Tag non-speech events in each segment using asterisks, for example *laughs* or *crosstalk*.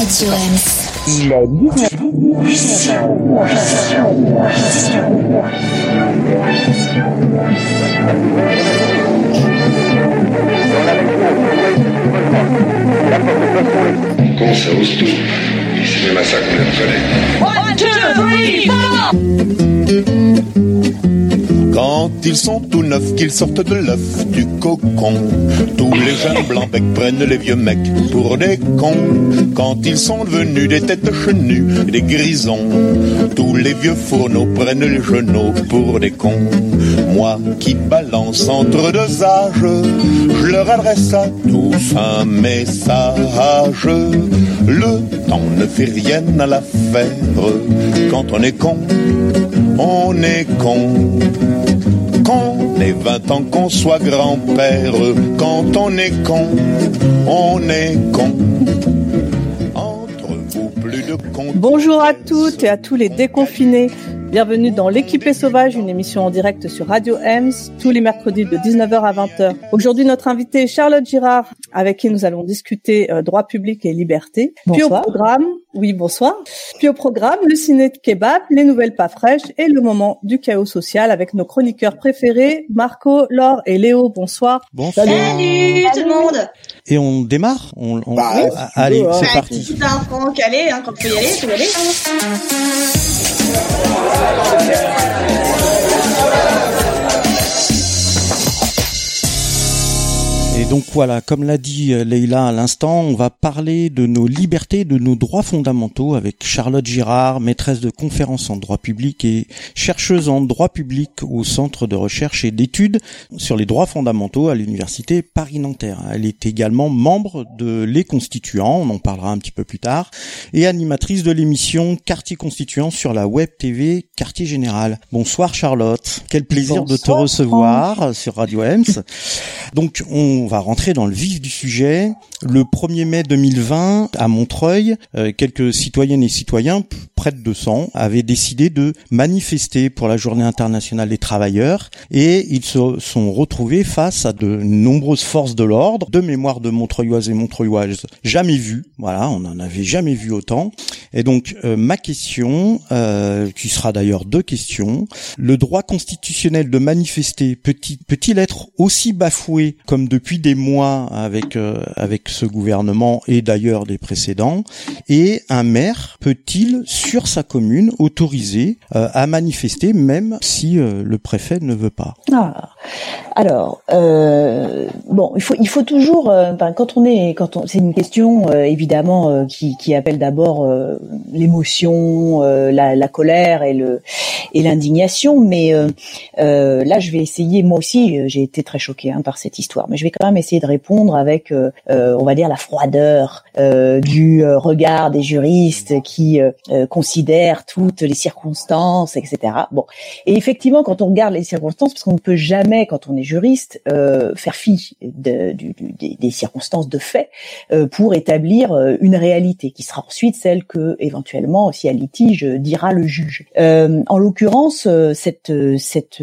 Radio Ems. Il est 19 Con, ça ose tout. Et c'est même à ça qu'on les reconnaît. Quand ils sont tout neufs, qu'ils sortent de l'œuf du cocon, tous les jeunes blancs becs prennent les vieux mecs pour des cons. Quand ils sont devenus des têtes chenues, des grisons, tous les vieux fourneaux prennent les genoux pour des cons. Moi qui balance entre deux âges, je leur adresse à tous un message. Le temps ne fait rien à l'affaire. Quand on est con, on est con. Qu'on ait 20 ans, qu'on soit grand-père, quand on est con, on est con. Entre vous, plus de. Bonjour à toutes et à tous les déconfinés. Bienvenue dans L'équipé sauvage, une émission en direct sur Radio Ems, tous les mercredis de 19h à 20h. Aujourd'hui, notre invitée est Charlotte Girard, avec qui nous allons discuter euh, droit public et liberté. Puis au Bonsoir. programme, oui, bonsoir. Puis au programme, le ciné de kebab, les nouvelles pas fraîches et le moment du chaos social avec nos chroniqueurs préférés, Marco, Laure et Léo. Bonsoir. Bonsoir. Salut tout le monde Et on démarre on, on- Bah, Allez, c'est parti. Si t'as un franc calé, hein, quand tu peux y aller, tu peux y aller. Donc voilà, comme l'a dit euh, Leïla à l'instant, on va parler de nos libertés, de nos droits fondamentaux avec Charlotte Girard, maîtresse de conférences en droit public et chercheuse en droit public au Centre de recherche et d'études sur les droits fondamentaux à l'Université Paris-Nanterre. Elle est également membre de Les Constituants, on en parlera un petit peu plus tard, et animatrice de l'émission Quartier Constituant sur la web TV Quartier Général. Bonsoir Charlotte, quel plaisir de te recevoir sur Radio Ems. Donc on va rentrer dans le vif du sujet. Le 1er mai 2020, à Montreuil, euh, quelques citoyennes et citoyens, près de 200, avaient décidé de manifester pour la Journée internationale des travailleurs et ils se sont retrouvés face à de nombreuses forces de l'ordre, de mémoire de Montreuilloises et Montreuilloises jamais vues. Voilà, on n'en avait jamais vu autant. Et donc euh, ma question, euh, qui sera d'ailleurs deux questions, le droit constitutionnel de manifester peut-il être aussi bafoué comme depuis des mois avec euh, avec ce gouvernement et d'ailleurs des précédents. Et un maire peut-il sur sa commune autoriser euh, à manifester même si euh, le préfet ne veut pas? Ah. Alors, bon, il faut, il faut toujours, quand on est, quand on, c'est une question évidemment qui, qui appelle d'abord l'émotion, la, colère et le et l'indignation, mais là, je vais essayer, moi aussi, j'ai été très choquée hein, par cette histoire, mais je vais quand même essayer de répondre avec, euh, euh, on va dire, la froideur euh, du regard des juristes qui considèrent toutes les circonstances, etc. Bon, et effectivement, quand on regarde les circonstances, parce qu'on ne peut jamais, quand on est juriste, faire fi du- du- des, circonstances de fait pour établir une réalité, qui sera ensuite celle que, éventuellement, si à litige, dira le juge. En l'occurrence, cette cette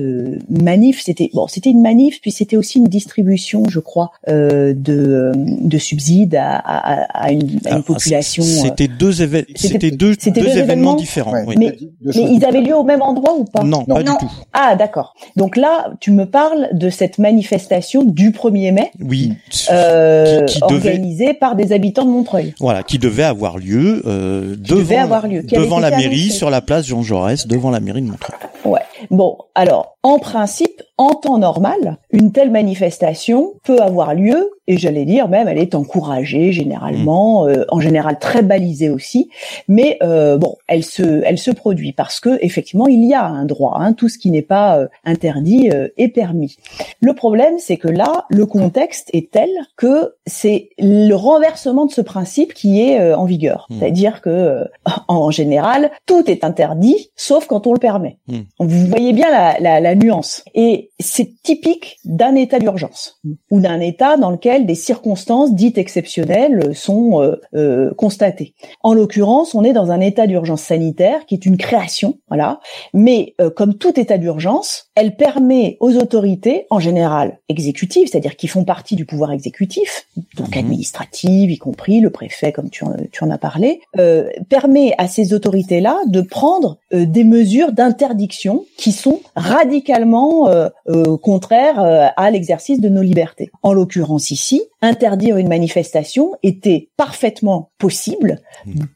manif, c'était bon, c'était une manif, puis c'était aussi une distribution, je crois, euh, de euh, de subsides à, à, à- à une, à une Ah, population. euh, C'était deux, éve- C'était- deux, deux deux événements événements différents. Ouais. oui. mais, mais ils avaient lieu au même endroit ou pas Non, pas Non. du tout. Ah, d'accord. Donc là, tu me parles de cette manifestation du 1er mai, Oui, euh, Qui- qui devait- organisée par des habitants de Montreuil. Voilà, qui devait avoir lieu euh, devant, devait avoir lieu, devant la mairie, sur la place Jean Jaurès, devant la mairie de Montreuil. Ouais. Bon, alors, en principe, en temps normal, une telle manifestation peut avoir lieu, et j'allais dire même, elle est encouragée généralement, Mmh. euh, en général très balisée aussi, mais euh, bon, elle se, elle se produit parce que effectivement, il y a un droit, hein, tout ce qui n'est pas euh, interdit euh, est permis. Le problème, c'est que là, le contexte est tel que c'est le renversement de ce principe qui est euh, en vigueur, Mmh. c'est-à-dire que euh, en général, tout est interdit, sauf quand on le permet. Mmh. Vous voyez bien la, la, la nuance. Et c'est typique d'un état d'urgence ou d'un état dans lequel des circonstances dites exceptionnelles sont euh, euh, constatées. En l'occurrence, on est dans un état d'urgence sanitaire qui est une création, voilà. Mais euh, comme tout état d'urgence, elle permet aux autorités, en général exécutives, c'est-à-dire qui font partie du pouvoir exécutif, donc Mhm. administratives, y compris le préfet, comme tu en, tu en as parlé, euh, permet à ces autorités-là de prendre euh, des mesures d'interdiction qui sont radicalement euh, euh, contraires euh, à l'exercice de nos libertés. En l'occurrence ici, interdire une manifestation était parfaitement possible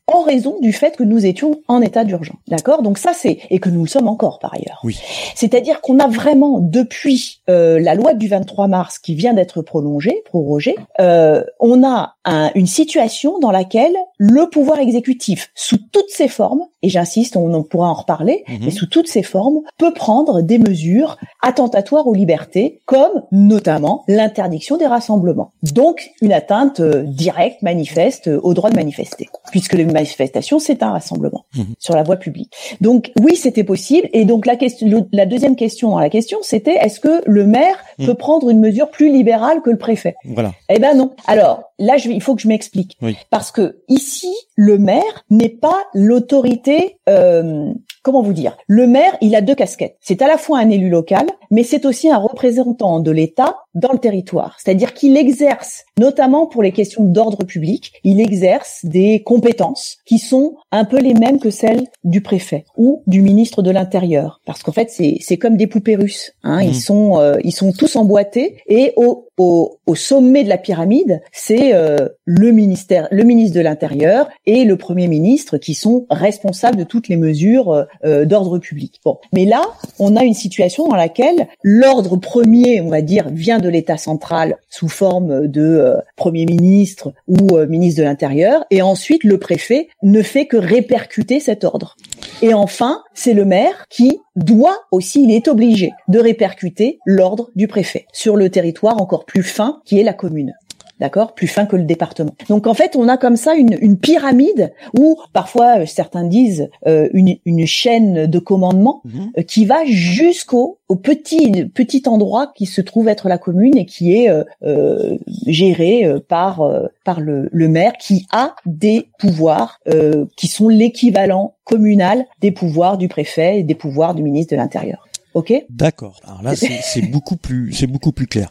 en raison du fait que nous étions en état d'urgence. D'accord? Donc ça c'est et que nous le sommes encore par ailleurs. Oui. C'est-à-dire qu'on a vraiment depuis euh, la loi du 23 mars qui vient d'être prolongée, prorogée, euh, on a un- une situation dans laquelle le pouvoir exécutif, sous toutes ses formes, et j'insiste, on en pourra en reparler, Mhm. mais sous toutes ses formes, peut prendre des mesures attentatoires aux libertés, comme notamment l'interdiction des rassemblements. Donc une atteinte euh, directe, manifeste euh, au droit de manifester, puisque les manifestations c'est un rassemblement Mhm. sur la voie publique. Donc oui, c'était possible. Et donc la question, le- la deuxième question dans la question, c'était est-ce que le maire Mhm. peut prendre une mesure plus libérale que le préfet? Voilà. Eh ben non. Alors là, je, il faut que je m'explique Oui. parce que ici, le maire n'est pas l'autorité. euh, Comment vous dire? Le maire, il a deux casquettes. C'est à la fois un élu local, mais c'est aussi un représentant de l'État dans le territoire. C'est-à-dire qu'il exerce, notamment pour les questions d'ordre public, il exerce des compétences qui sont un peu les mêmes que celles du préfet ou du ministre de l'Intérieur. Parce qu'en fait, c'est c'est comme des poupées russes. Hein. Ils sont euh, ils sont tous emboîtés et au, au, au sommet de la pyramide, c'est euh, le ministère, le ministre de l'Intérieur et le Premier ministre qui sont responsables de toutes les mesures euh, euh, d'ordre public. Bon, mais là, on a une situation dans laquelle l'ordre premier, on va dire, vient de l'État central sous forme de euh, Premier ministre ou euh, ministre de l'Intérieur, et ensuite le préfet ne fait que répercuter cet ordre. Et enfin, c'est le maire qui doit aussi, il est obligé de répercuter l'ordre du préfet sur le territoire encore plus fin qui est la commune. D'accord Plus fin que le département. Donc en fait, on a comme ça une, une pyramide où parfois euh, certains disent euh, une, une chaîne de commandement Mhm. euh, qui va jusqu'au au petit petit endroit qui se trouve être la commune et qui est euh, euh, géré euh, par euh, par le, le maire qui a des pouvoirs euh, qui sont l'équivalent communal des pouvoirs du préfet et des pouvoirs du ministre de l'Intérieur. Ok D'accord. Alors là, c'est c'est beaucoup plus, c'est beaucoup plus clair.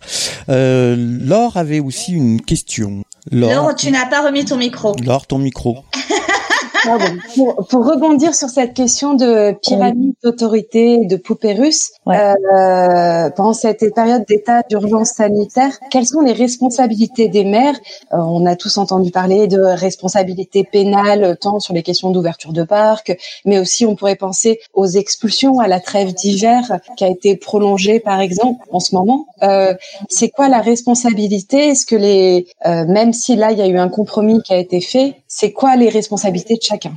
Euh, Laure avait aussi une question. Laure, Laure, tu n'as pas remis ton micro. Laure, ton micro. *laughs* Pardon. Pour, pour rebondir sur cette question de pyramide d'autorité, de poupée russe, Ouais. euh, pendant cette période d'état d'urgence sanitaire, quelles sont les responsabilités des maires? Euh, On a tous entendu parler de responsabilités pénales, tant sur les questions d'ouverture de parc, mais aussi on pourrait penser aux expulsions, à la trêve d'hiver qui a été prolongée par exemple en ce moment. Euh, c'est quoi la responsabilité? Est-ce que les, euh, même si là il y a eu un compromis qui a été fait, c'est quoi les responsabilités de chacun?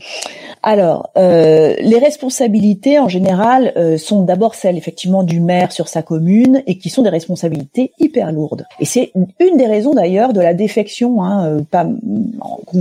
Alors, euh, les responsabilités en général euh, sont d'abord celles effectivement du maire sur sa commune et qui sont des responsabilités hyper lourdes. Et c'est une des raisons d'ailleurs de la défection hein, euh,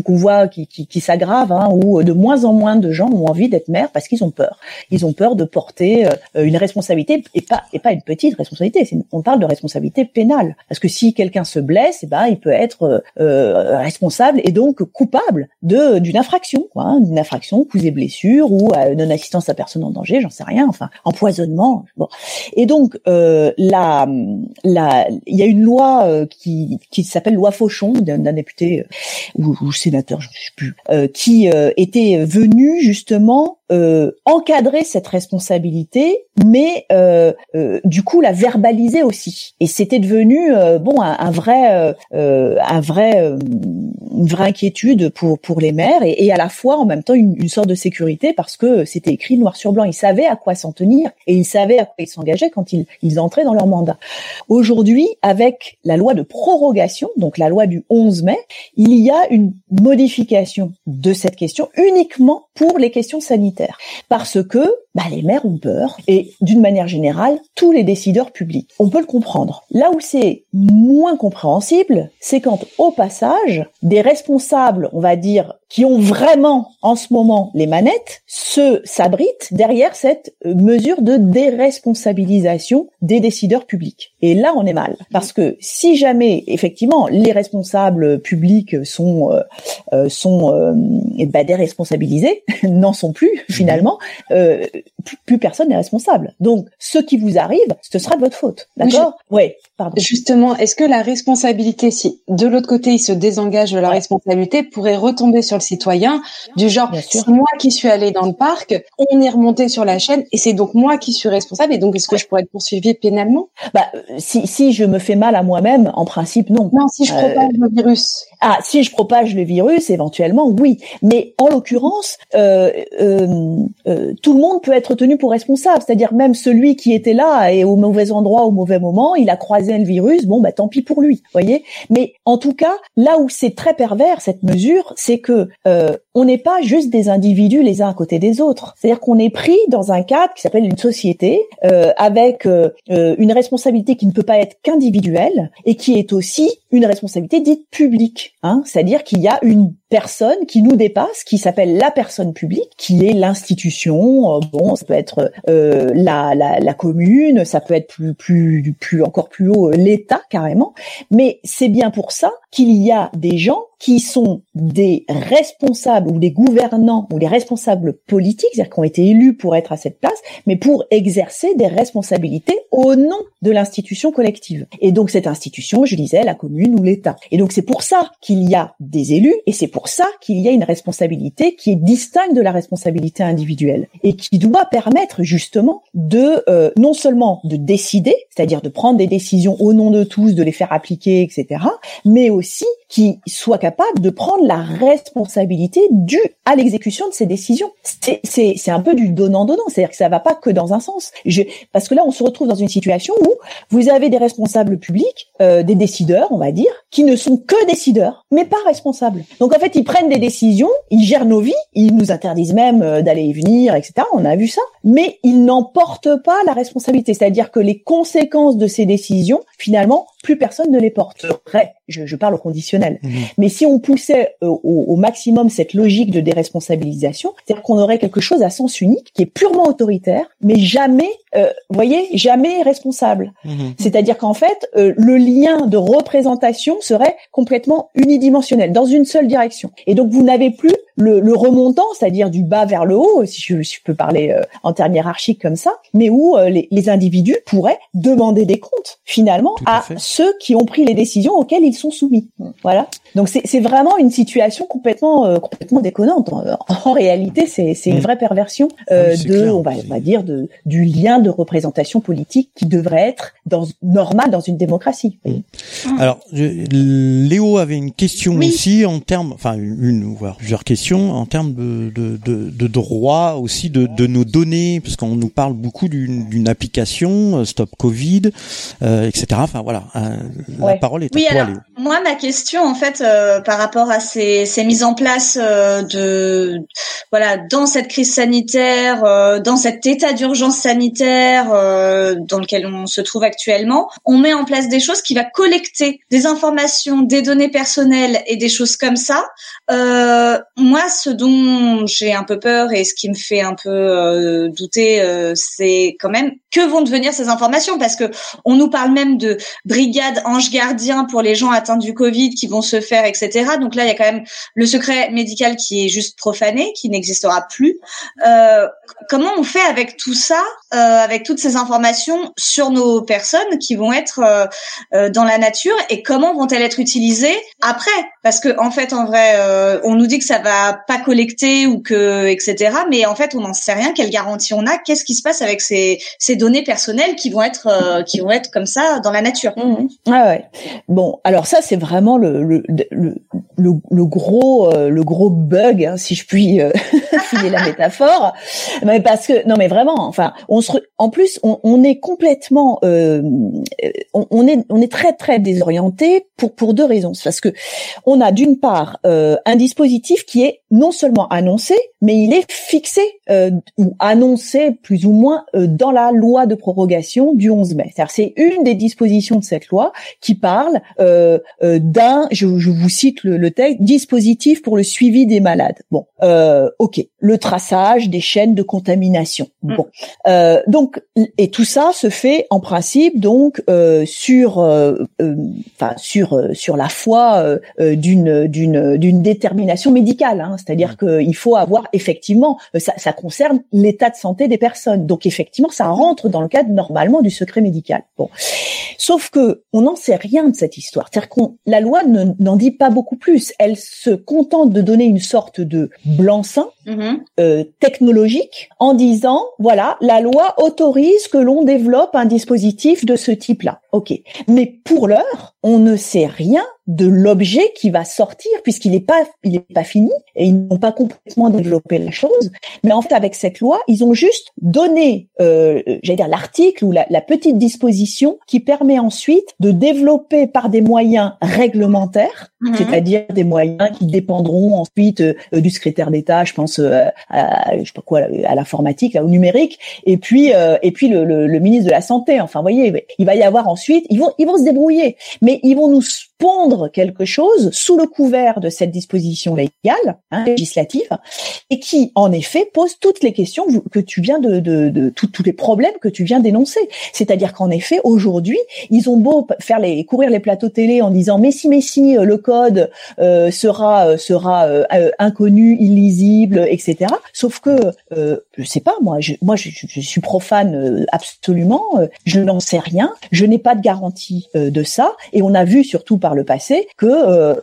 qu'on voit qui, qui, qui s'aggrave, hein, où de moins en moins de gens ont envie d'être maire parce qu'ils ont peur. Ils ont peur de porter euh, une responsabilité et pas et pas une petite responsabilité. On parle de responsabilité pénale parce que si quelqu'un se blesse, eh ben il peut être euh, responsable et donc coupable de d'une infraction, quoi, hein, d'une infraction, coups et blessures ou euh, non assistance à personne en danger, j'en sais rien, enfin empoisonnement. Bon. Et donc euh, il y a une loi euh, qui qui s'appelle loi Fauchon d'un député euh, ou, ou sénateur, je ne sais plus, euh, qui était venu justement euh, encadrer cette responsabilité, mais euh, euh, du coup la verbaliser aussi. Et c'était devenu euh, bon un, un vrai, euh, euh, un vrai, une vraie inquiétude pour pour les maires et, et à la fois en même temps une, une sorte de sécurité parce que c'était écrit noir sur blanc. Ils savaient à quoi s'en tenir et ils savaient à quoi ils s'engageaient quand ils, ils entraient dans leur mandat. Aujourd'hui, avec la loi de prorogation, donc la loi du 11 mai, il y a une modification de cette question uniquement pour les questions sanitaires. Parce que bah, les maires ont peur et d'une manière générale, tous les décideurs publics. On peut le comprendre. Là où c'est moins compréhensible, c'est quand au passage, des responsables, on va dire, qui ont vraiment en ce moment les manettes, se s'abritent derrière cette euh, mesure de déresponsabilisation des décideurs publics. Et là, on est mal. Parce que si jamais, effectivement, les responsables publics sont, euh, euh, sont euh, bah, déresponsabilisés, *laughs* n'en sont plus, finalement, euh, plus, personne n'est responsable. Donc, ce qui vous arrive, ce sera de votre faute. D'accord? Ouais, pardon. Justement, est-ce que la responsabilité, si de l'autre côté, il se désengage de la responsabilité, pourrait retomber sur le citoyen du genre, c'est moi qui suis allé dans le parc, on est remonté sur la chaîne et c'est donc moi qui suis responsable et donc est-ce que je pourrais être poursuivi pénalement? Bah, si, si je me fais mal à moi-même, en principe, non. Non, si je Euh, propage le virus. Ah, si je propage le virus, éventuellement, oui. Mais en l'occurrence, euh, euh, tout le monde peut être tenu pour responsable. C'est-à-dire même celui qui était là et au mauvais endroit au mauvais moment, il a croisé le virus. Bon, bah tant pis pour lui, voyez. Mais en tout cas, là où c'est très pervers cette mesure, c'est que euh, on n'est pas juste des individus les uns à côté des autres. C'est-à-dire qu'on est pris dans un cadre qui s'appelle une société euh, avec euh, euh, une responsabilité qui ne peut pas être qu'individuelle et qui est aussi une responsabilité dite publique. Hein C'est-à-dire qu'il y a une personne qui nous dépasse, qui s'appelle la personne publique, qui est l'institution. euh, bon, ça peut être euh, la, la, la commune, ça peut être plus, plus, plus encore plus haut euh, l'État carrément. Mais c'est bien pour ça qu'il y a des gens qui sont des responsables ou des gouvernants ou des responsables politiques, c'est-à-dire qui ont été élus pour être à cette place, mais pour exercer des responsabilités au nom de l'institution collective. Et donc cette institution, je disais, la commune ou l'État. Et donc c'est pour ça qu'il y a des élus et c'est pour ça qu'il y a une responsabilité qui est distincte de la responsabilité individuelle et qui doit permettre justement de euh, non seulement de décider, c'est-à-dire de prendre des décisions au nom de tous, de les faire appliquer, etc., mais aussi qui soit capable de prendre la responsabilité due à l'exécution de ces décisions. C'est- un peu du donnant-donnant, c'est-à-dire que ça va pas que dans un sens. Je, parce que là, on se retrouve dans une situation où vous avez des responsables publics, euh, des décideurs, on va dire, qui ne sont que décideurs, mais pas responsables. Donc en fait, ils prennent des décisions, ils gèrent nos vies, ils nous interdisent même euh, d'aller et venir, etc. On a vu ça, mais ils n'en portent pas la responsabilité. C'est-à-dire que les conséquences de ces décisions, finalement, plus personne ne les porterait. Je, je parle au conditionnel. Mais si on poussait euh, au, au maximum cette logique de déresponsabilisation, c'est-à-dire qu'on aurait quelque chose à sens unique, qui est purement autoritaire, mais jamais, euh, voyez, jamais responsable. Mhm. C'est-à-dire qu'en fait, euh, le lien de représentation serait complètement unidimensionnel, dans une seule direction. Et donc, vous n'avez plus le, le remontant, c'est-à-dire du bas vers le haut, si je, si je peux parler euh, en termes hiérarchiques comme ça, mais où euh, les, les individus pourraient demander des comptes, finalement, Tout à ceux qui ont pris les décisions auxquelles ils sont soumis. Voilà. Donc, c'est vraiment une situation complètement, euh, complètement déconnante. En, en réalité, c'est c'est une Mm. vraie perversion euh, Oui, c'est de, clair. on va, on va dire, de, du lien de représentation politique qui devrait être dans, normal dans une démocratie. Alors, je- Léo avait une question Oui. aussi en termes, enfin une voire plusieurs questions en termes de de, de, de droit aussi de, de nos données, parce qu'on nous parle beaucoup d'une application euh, Stop Covid, euh, etc. Enfin voilà, euh, la Ouais. parole est à Oui, toi, alors Léo. moi ma question en fait euh, par rapport à ces, ces mises en place euh, de voilà dans cette crise sanitaire, euh, dans cet état d'urgence sanitaire euh, dans lequel on se trouve actuellement, on met en place des choses qui va collecter des informations, des données personnelles et des choses comme ça. Euh, moi, ce dont j'ai un peu peur et ce qui me fait un peu euh, douter, c'est quand même que vont devenir ces informations parce que on nous parle même de brigade ange gardien pour les gens atteints du Covid qui vont se faire, etc. Donc là, il y a quand même le secret médical qui est juste profané, qui n'existera plus. Euh, comment on fait avec tout ça, euh, avec toutes ces informations sur nos personnes qui vont être euh, euh, dans la nature et comment vont-elles être utilisées après? Parce que en fait, en vrai, euh, on nous dit que ça va pas collecter ou que etc. Mais en fait, on n'en sait rien. Quelle garantie on a Qu'est-ce qui se passe avec ces, ces données personnelles qui vont être euh, qui vont être comme ça dans la nature Ah ouais. Bon, alors ça c'est vraiment le le, le, le, gros euh, le gros bug, hein, si je puis euh, *laughs* filer la métaphore. Mais parce que non mais vraiment, enfin, on se en plus on, on est complètement euh, on, on est on est très très désorienté pour pour deux raisons. C'est Parce que on a d'une part euh, un dispositif qui est non seulement annoncé, mais il est fixé euh, ou annoncé plus ou moins euh, dans la loi de prorogation du 11 mai. C'est-à-dire c'est une des dispositions de cette loi qui parle euh, euh, d'un, je, je vous cite le, le texte, dispositif pour le suivi des malades. Bon, euh, ok, le traçage des chaînes de contamination. Mm. Bon, euh, donc et tout ça se fait en principe donc euh, sur, euh, euh, enfin sur euh, sur la foi d'une d'une d'une détermination médicale. Hein, C'est-à-dire qu'il faut avoir effectivement, euh, ça, ça concerne l'état de santé des personnes. Donc effectivement, ça rentre dans le cadre normalement du secret médical. Bon, sauf que on n'en sait rien de cette histoire. C'est-à-dire qu'on la loi ne- n'en dit pas beaucoup plus. Elle se contente de donner une sorte de blanc-seing Mhm. euh, technologique en disant voilà la loi autorise que l'on développe un dispositif de ce type-là. Ok, mais pour l'heure on ne sait rien de l'objet qui va sortir puisqu'il n'est pas il est pas fini et ils n'ont pas complètement développé la chose. Mais en fait avec cette loi ils ont juste donné euh, j'allais dire l'article ou la, la petite disposition qui permet ensuite de développer par des moyens réglementaires Mhm. c'est-à-dire des moyens qui dépendront ensuite euh, du secrétaire d'État, je pense euh, à, je sais pas quoi, à l'informatique, au numérique, et puis euh, et puis le, le- le ministre de la santé. Enfin, vous voyez, il va y avoir ensuite, ils vont ils vont se débrouiller, mais ils vont nous pondre quelque chose sous le couvert de cette disposition légale, hein, législative, et qui en effet pose toutes les questions que tu viens de, de, de tous tous les problèmes que tu viens d'énoncer. C'est-à-dire qu'en effet, aujourd'hui, ils ont beau faire les courir les plateaux télé en disant mais si mais si euh, le code euh, sera euh, sera euh, euh, inconnu, illisible, etc. Sauf que euh, je sais pas moi, je, moi je, je- suis profane absolument, je n'en sais rien, je n'ai pas de garantie de ça, et on a vu surtout par le passé que euh,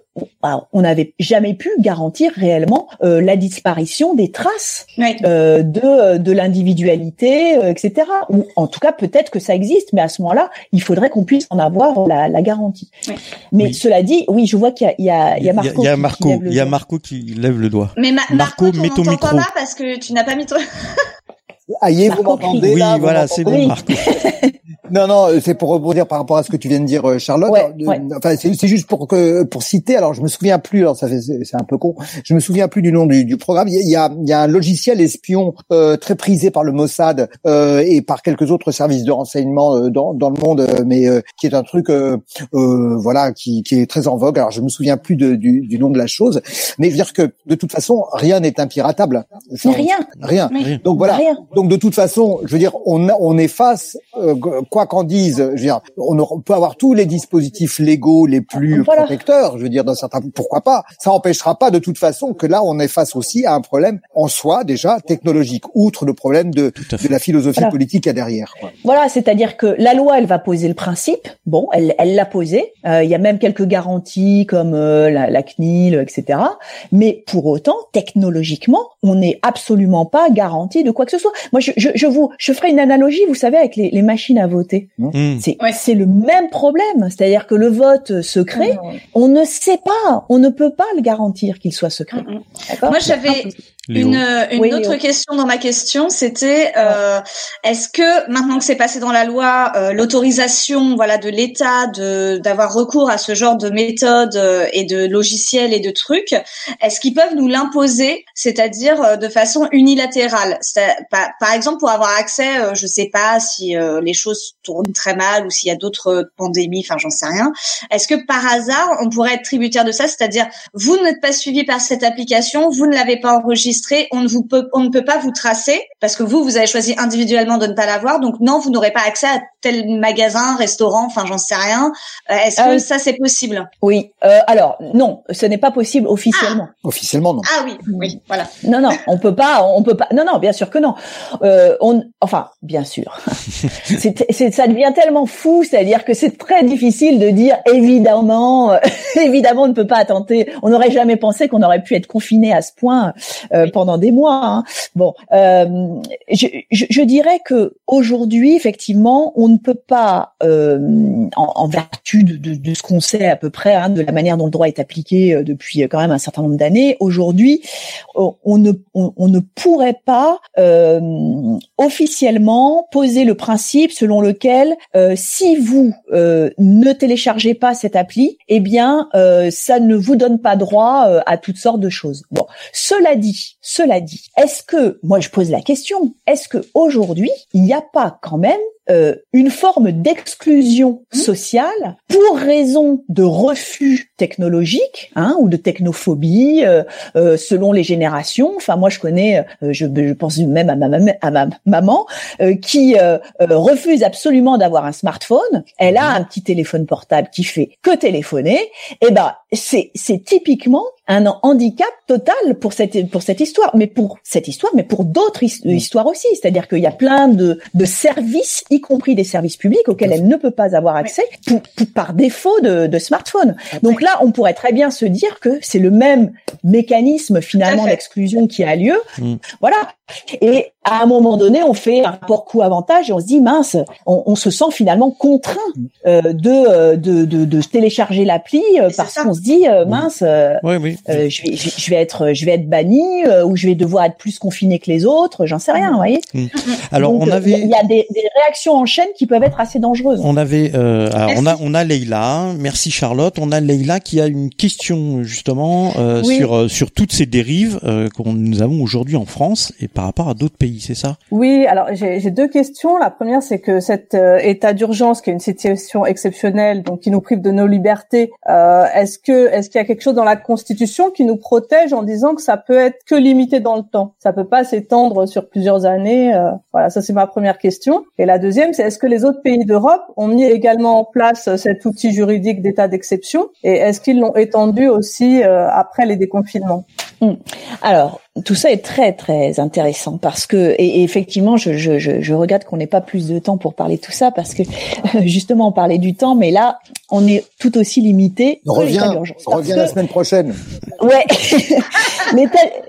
on n'avait jamais pu garantir réellement euh, la disparition des traces Oui. euh, de de l'individualité, euh, etc. Ou en tout cas peut-être que ça existe, mais à ce moment-là, il faudrait qu'on puisse en avoir la, la garantie. Oui. Mais Oui. cela dit, oui, je vois qu'il y a, il y a, il y a Marco. Il y a qui- qui Marco, lève le il y a doigt. Marco qui lève le doigt. Mais Ma- Marco, Marco, mets on ton micro. pas parce que tu n'as pas mis ton. *laughs* Aïe, vous Marco crie. m'entendez Oui, là vous voilà, c'est bon, Oui. Marco. Non, non, c'est pour rebondir par rapport à ce que tu viens de dire, euh, Charlotte. Ouais. Enfin, c'est c'est juste pour que pour citer. Alors, je me souviens plus. Alors, ça fait c'est c'est un peu con. Je me souviens plus du nom du, du programme. Il y a, il y a, un logiciel espion euh, très prisé par le Mossad euh, et par quelques autres services de renseignement euh, dans dans le monde, euh, mais euh, qui est un truc, euh, euh, voilà, qui qui est très en vogue. Alors, je me souviens plus de, du, du nom de la chose, mais je veux dire que de toute façon, rien n'est impiratable. Mais rien, Rien. Oui. Donc voilà. rien. Donc de toute façon, je veux dire, on, on est face, euh, quoi qu'en dise, je veux dire, on, peut avoir tous les dispositifs légaux les plus Voilà. protecteurs, je veux dire, dans certains, pourquoi pas. Ça empêchera pas de toute façon que là, on est face aussi à un problème en soi déjà technologique, outre le problème de, de la philosophie Voilà. politique qu'il y a derrière. quoi. Voilà, c'est-à-dire que la loi, elle va poser le principe. Bon, elle, elle l'a posé. Euh, Il y a même quelques garanties comme euh, la, la CNIL, etc. Mais pour autant, technologiquement, on n'est absolument pas garanti de quoi que ce soit. Moi, je, je, je vous, je ferai une analogie, vous savez, avec les, les machines à voter. C'est Ouais. c'est le même problème, c'est-à-dire que le vote secret, on ne sait pas, on ne peut pas le garantir qu'il soit secret. D'accord? Moi, j'avais Léo. une, euh, une Oui, autre Léo. question dans ma question, c'était euh, est-ce que maintenant que c'est passé dans la loi, euh, l'autorisation, voilà, de l'État de d'avoir recours à ce genre de méthodes euh, et de logiciels et de trucs, est-ce qu'ils peuvent nous l'imposer, c'est-à-dire euh, de façon unilatérale? Par, par exemple, pour avoir accès, euh, je sais pas si euh, les choses tournent très mal ou s'il y a d'autres pandémies, enfin, j'en sais rien. Est-ce que par hasard, on pourrait être tributaire de ça, c'est-à-dire vous n'êtes pas suivi par cette application, vous ne l'avez pas enregistré, on ne vous peut, on ne peut pas vous tracer parce que vous, vous avez choisi individuellement de ne pas l'avoir, donc non, vous n'aurez pas accès à tel magasin, restaurant, enfin j'en sais rien. Euh, Est-ce Ah que oui. ça c'est possible? Oui. Euh, alors non, ce n'est pas possible officiellement. Officiellement, non. Ah oui, oui, voilà. Non, non, on peut pas, on peut pas. Non, non, bien sûr que non. Euh, on, enfin, bien sûr. *laughs* c'est, c'est, ça devient tellement fou, c'est-à-dire que c'est très difficile de dire évidemment, euh, *laughs* évidemment, on ne peut pas attenter. On n'aurait jamais pensé qu'on aurait pu être confiné à ce point. Euh, pendant des mois. Hein. Bon, je, je, je, dirais que aujourd'hui, effectivement, on ne peut pas, en, en, vertu de, de, de ce qu'on sait à peu près, hein, de la manière dont le droit est appliqué depuis quand même un certain nombre d'années, aujourd'hui, on ne on, on, ne pourrait pas officiellement poser le principe selon lequel si vous ne téléchargez pas cette appli, eh bien, euh, ça ne vous donne pas droit euh, à toutes sortes de choses. Bon, cela dit, cela dit, est-ce que, moi je pose la question, est-ce que aujourd'hui il n'y a pas quand même euh, une forme d'exclusion mmh. sociale pour raison de refus technologique hein, ou de technophobie euh, euh, selon les générations. Enfin, moi, je connais, je, je, pense même à ma, à ma maman qui refuse absolument d'avoir un smartphone. Elle a mmh. un petit téléphone portable qui fait que téléphoner. Et eh ben, c'est c'est typiquement un handicap total pour cette pour cette histoire, mais pour cette histoire, mais pour d'autres mmh. histoires aussi. C'est-à-dire qu'il y a plein de de services, y compris des services publics auxquels elle ne peut pas avoir accès par défaut de, de smartphone. Donc là, on pourrait très bien se dire que c'est le même mécanisme finalement d'exclusion qui a lieu. Mmh. Voilà. Et à un moment donné, on fait un rapport coût-avantage et on se dit mince, on, on se sent finalement contraint euh, de, euh, de, de, de télécharger l'appli euh, parce qu'on se dit euh, mince, oui, oui. je, vais, je, vais être je vais être banni ou je vais devoir être plus confiné que les autres, j'en sais rien, vous voyez. Mmh. Alors on avait il y a des, des, réactions en chaîne qui peuvent être assez dangereuses. On avait alors on a on a Leïla, merci Charlotte, on a Leïla qui a une question justement sur sur toutes ces dérives que nous avons aujourd'hui en France et par rapport à d'autres pays c'est ça? Oui, alors j'ai deux questions. La première, c'est que cet euh, état d'urgence, qui est une situation exceptionnelle, donc qui nous prive de nos libertés, euh, est-ce que est-ce qu'il y a quelque chose dans la Constitution qui nous protège en disant que ça peut être que limité dans le temps? Ça peut pas s'étendre sur plusieurs années. Euh, voilà, ça c'est ma première question. Et la deuxième, c'est est-ce que les autres pays d'Europe ont mis également en place cet outil juridique d'état d'exception? Et est-ce qu'ils l'ont étendu aussi après les déconfinements? Hmm. Alors, tout ça est très très intéressant parce que et, effectivement je, je, je, regrette qu'on n'ait pas plus de temps pour parler de tout ça parce que justement on parlait du temps mais là on est tout aussi limité. On revient, on revient la semaine prochaine. Ouais, *laughs*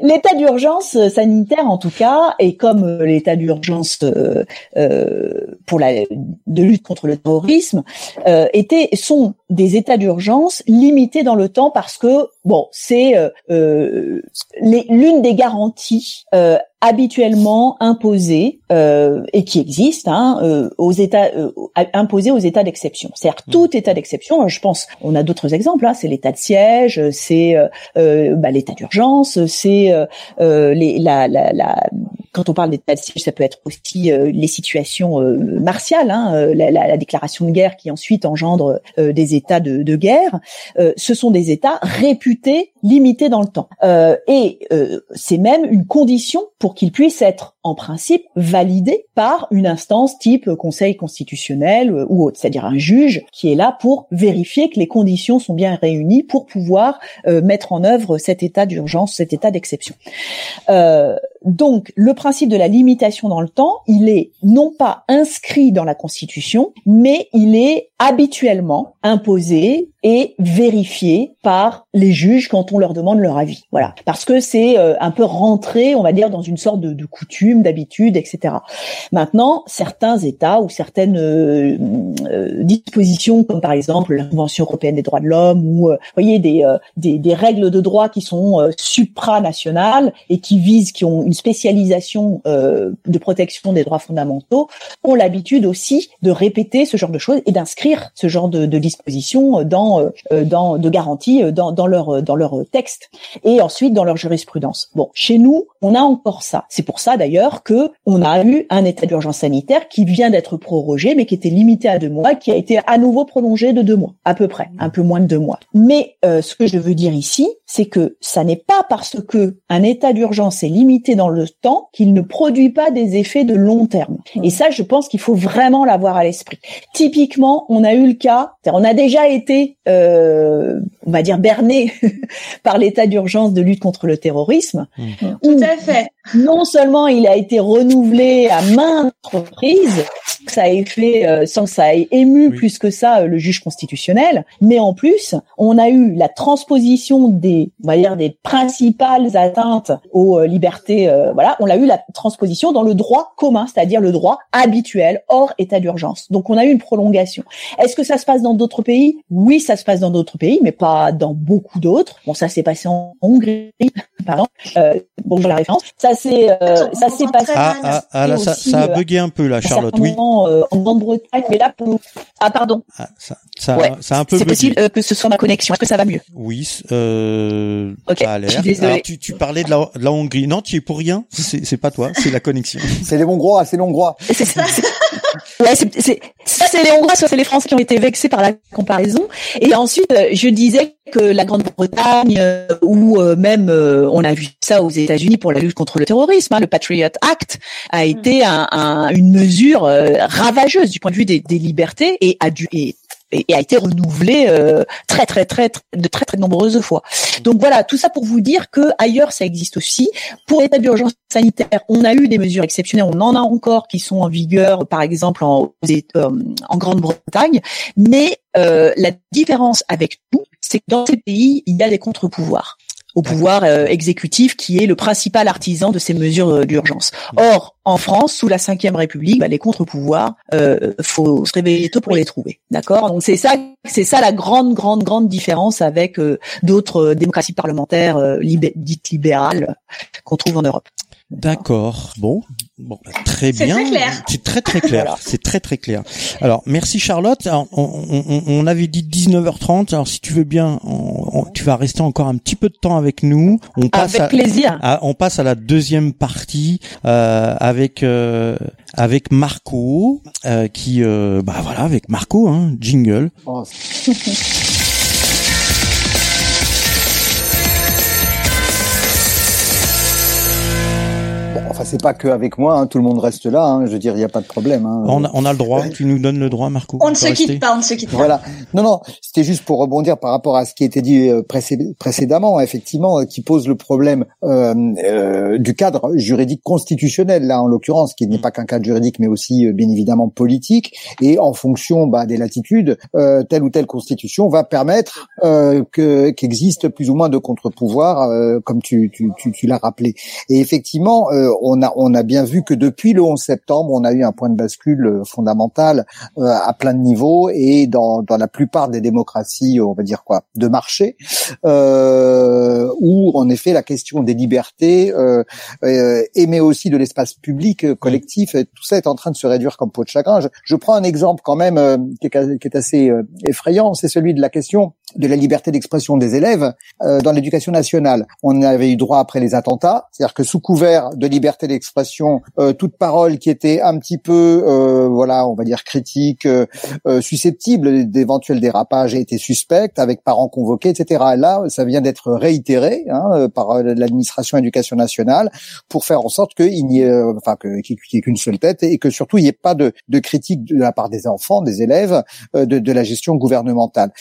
l'état d'urgence sanitaire en tout cas et comme euh, l'état d'urgence euh, euh, pour la de lutte contre le terrorisme euh, étaient sont des états d'urgence limités dans le temps parce que bon c'est euh, euh l'une des garanties euh, habituellement imposées euh, et qui existent hein, euh, aux États euh, imposées aux États d'exception. C'est-à-dire mmh. tout état d'exception. Je pense, on a d'autres exemples. Hein, c'est l'état de siège, c'est bah, l'état d'urgence, c'est les, la, la, la, quand on parle d'état de siège, ça peut être aussi les situations martiales, hein, la, la, déclaration de guerre qui ensuite engendre des états de, de guerre. ce sont des états réputés limités dans le temps. et c'est même une condition pour qu'il puisse être en principe validé par une instance type Conseil constitutionnel euh, ou autre, c'est-à-dire un juge qui est là pour vérifier que les conditions sont bien réunies pour pouvoir euh, mettre en œuvre cet état d'urgence, cet état d'exception. Euh, donc, le principe de la limitation dans le temps, il est non pas inscrit dans la Constitution, mais il est habituellement imposé et vérifié par les juges quand on leur demande leur avis. Voilà, parce que c'est euh, un peu rentré, on va dire, dans une sorte de, de coutume, d'habitude, etc. Maintenant, certains États ou certaines euh, euh, dispositions, comme par exemple la Convention européenne des droits de l'homme, ou voyez des, des, des règles de droit qui sont supranationales et qui visent, qui ont une spécialisation euh, de protection des droits fondamentaux ont l'habitude aussi de répéter ce genre de choses et d'inscrire ce genre de, de dispositions dans, euh, dans de garanties euh, dans, dans leur dans leur texte et ensuite dans leur jurisprudence. Bon, chez nous, on a encore ça. C'est pour ça d'ailleurs que on a eu un état d'urgence sanitaire qui vient d'être prorogé, mais qui était limité à deux mois, qui a été à nouveau prolongé de deux mois, à peu près, un peu moins de deux mois. Mais ce que je veux dire ici, c'est que ça n'est pas parce que un état d'urgence est limité dans le temps qu'il ne produit pas des effets de long terme. Et ça, je pense qu'il faut vraiment l'avoir à l'esprit. Typiquement, on a eu le cas, on a déjà été, euh, on va dire, berné *laughs* par l'état d'urgence de lutte contre le terrorisme, mmh. où Tout à fait. Non seulement il a été renouvelé à maintes reprises, ça ait fait euh, sans que ça ait ému plus que ça euh, le juge constitutionnel, mais en plus on a eu la transposition des, on va dire des principales atteintes aux euh, libertés. voilà, on a eu la transposition dans le droit commun, c'est-à-dire le droit habituel hors état d'urgence. Donc on a eu une prolongation. Est-ce que ça se passe dans d'autres pays? Oui, ça se passe dans d'autres pays, mais pas dans beaucoup d'autres. Bon, ça s'est passé en Hongrie, pardon. Euh, bonjour la référence. Ça s'est ça s'est passé. Ah, ah, ah là, ça, ça a bugué un peu là, Charlotte. Oui. Euh, en Grande-Bretagne, mais là pour ah pardon. Ah, ça, ça, ça a un peu. C'est possible euh, que ce soit ma connexion. Est-ce que ça va mieux? Oui, euh, okay, ça a l'air. Tu, tu parlais de la, de la Hongrie. Non, tu es pour rien? C'est, c'est pas toi, c'est la connexion. *laughs* c'est les Hongrois, c'est l'Hongrois. C'est ça. Ouais, c'est, c'est, ça c'est les Hongrois, soit c'est les Français qui ont été vexés par la comparaison. Et ensuite, euh, je disais que la Grande-Bretagne euh, ou même on a vu ça aux États-Unis pour la lutte contre le terrorisme, hein, le Patriot Act a été un, un, une mesure ravageuse du point de vue des, des libertés et a dû et et, a été renouvelé euh, très très très de très très nombreuses fois. Donc voilà, tout ça pour vous dire que ailleurs ça existe aussi. Pour l'état d'urgence sanitaire, on a eu des mesures exceptionnelles, on en a encore qui sont en vigueur, par exemple en, euh, en Grande-Bretagne, mais euh, la différence avec nous, c'est que dans ces pays, il y a des contre-pouvoirs au pouvoir euh, exécutif qui est le principal artisan de ces mesures euh, d'urgence. Or, en France, sous la Ve République, bah, les contre-pouvoirs, euh, faut se réveiller tôt pour les trouver. D'accord? Donc c'est ça, c'est ça la grande, grande, grande différence avec euh, d'autres démocraties parlementaires dites libérales qu'on trouve en Europe. D'accord. Bon, bon, très bien. C'est très clair. C'est très très clair. C'est très très clair. Alors, merci Charlotte. on, on, on, avait dit 19h30. Alors, si tu veux bien, tu vas rester encore un petit peu de temps avec nous. On passe avec plaisir. on passe à la deuxième partie euh, avec euh, avec Marco, euh, qui, euh, bah voilà, avec Marco, hein, jingle. Oh. *laughs* c'est pas que avec moi, hein, tout le monde reste là. Hein, je veux dire, il n'y a pas de problème. Hein. On, a, on, a, le droit. Tu nous donnes le droit, Marco. On ne se quitte pas. On ne se quitte pas. Voilà. Non, non. C'était juste pour rebondir par rapport à ce qui était dit euh, précédemment, effectivement, euh, qui pose le problème euh, euh, du cadre juridique constitutionnel, là en l'occurrence, qui n'est pas qu'un cadre juridique, mais aussi bien évidemment politique. Et en fonction bah, des latitudes, euh, telle ou telle constitution va permettre que qu'existe plus ou moins de contre-pouvoirs, comme tu, tu, tu, tu l'as rappelé. Et effectivement, on on a bien vu que depuis le 11 septembre, on a eu un point de bascule euh, fondamental euh, à plein de niveaux et dans la plupart des démocraties, on va dire quoi, de marché, euh, où en effet la question des libertés euh, euh et mais aussi de l'espace public collectif, tout ça est en train de se réduire comme peau de chagrin. Je, prends un exemple quand même qui est assez effrayant, c'est celui de la question de la liberté d'expression des élèves euh, dans l'éducation nationale. On avait eu droit après les attentats, c'est-à-dire que sous couvert de liberté d'expression, euh, toute parole qui était un petit peu, euh, voilà, on va dire critique, susceptible d'éventuels dérapages été suspecte, avec parents convoqués, etc. là, ça vient d'être réitéré hein, par l'administration éducation nationale pour faire en sorte qu'il n'y ait, enfin, qu'il n'y ait qu'une seule tête et que surtout il n'y ait pas de, critique de la part des enfants, des élèves, de, de la gestion gouvernementale.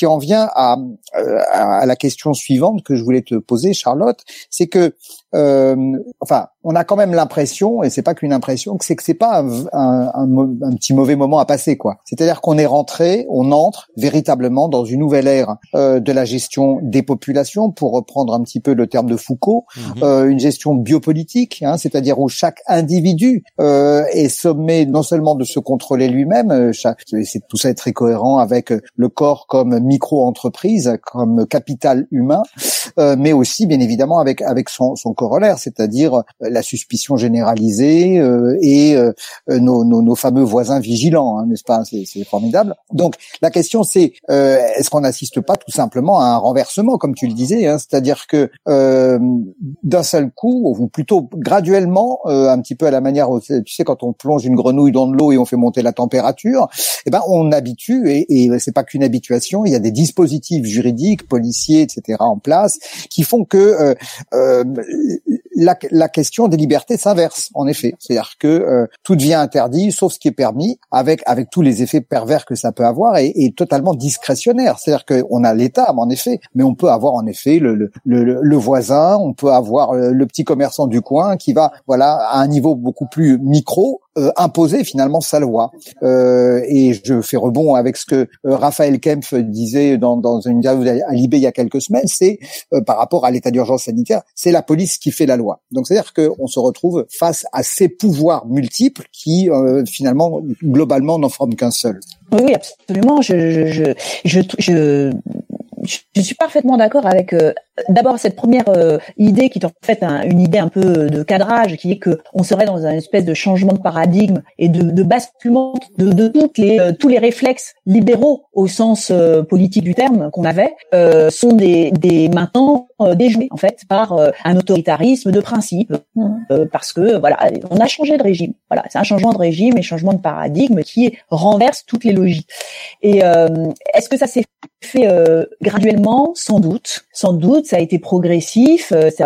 Qui en vient à, euh, à, la question suivante que je voulais te poser, Charlotte, c'est que, euh, enfin, on a quand même l'impression, et c'est pas qu'une impression, que c'est que c'est pas un, un, un, petit mauvais moment à passer, quoi. C'est-à-dire qu'on est rentré, on entre véritablement dans une nouvelle ère euh, de la gestion des populations, pour reprendre un petit peu le terme de Foucault, mhm. euh, une gestion biopolitique, hein, c'est-à-dire où chaque individu euh, est sommé non seulement de se contrôler lui-même, c'est tout ça est très cohérent avec le corps comme micro-entreprise, comme capital humain, mais aussi bien évidemment avec avec son, son corollaire, c'est-à-dire la suspicion généralisée euh, et euh, nos, fameux voisins vigilants, hein, n'est-ce pas? C'est formidable. Donc la question c'est euh, est-ce qu'on n'assiste pas tout simplement à un renversement, comme tu le disais, hein, c'est-à-dire que d'un seul coup, ou plutôt graduellement, un petit peu à la manière, tu sais, quand on plonge une grenouille dans de l'eau et on fait monter la température, eh ben on habitue et, et c'est pas qu'une habituation, il y a des dispositifs juridiques, policiers, etc. en place qui font que la, la question des libertés s'inverse, en effet. C'est-à-dire que euh, tout devient interdit, sauf ce qui est permis, avec avec tous les effets pervers que ça peut avoir, et, et totalement discrétionnaire. C'est-à-dire qu'on a l'État, en effet, mais on peut avoir en effet le, le, le, le voisin, on peut avoir le, le petit commerçant du coin qui va, voilà, à un niveau beaucoup plus micro, euh, imposer finalement sa loi. Euh, et je fais rebond avec ce que euh, Raphaël Kempf disait dans, dans une interview à Libé il y a quelques semaines, c'est euh, par rapport à l'état d'urgence sanitaire, c'est la police qui fait la loi. Donc c'est-à-dire qu'on se retrouve face à ces pouvoirs multiples qui finalement globalement n'en forment qu'un seul. Oui, absolument. Je, je, je, je, je suis parfaitement d'accord avec euh, d'abord cette première euh, idée qui est en fait une idée un peu de cadrage, qui est que on serait dans une espèce de changement de paradigme et de, de basculement de, de toutes les euh, tous les réflexes libéraux au sens politique du terme qu'on avait sont des, des maintenant déjoués en fait par un autoritarisme de principe mmh. parce que voilà on a changé de régime voilà c'est un changement de régime et changement de paradigme qui renverse toutes les logiques et est-ce que ça s'est fait graduellement, sans doute, sans doute, ça a été progressif. Euh, c'est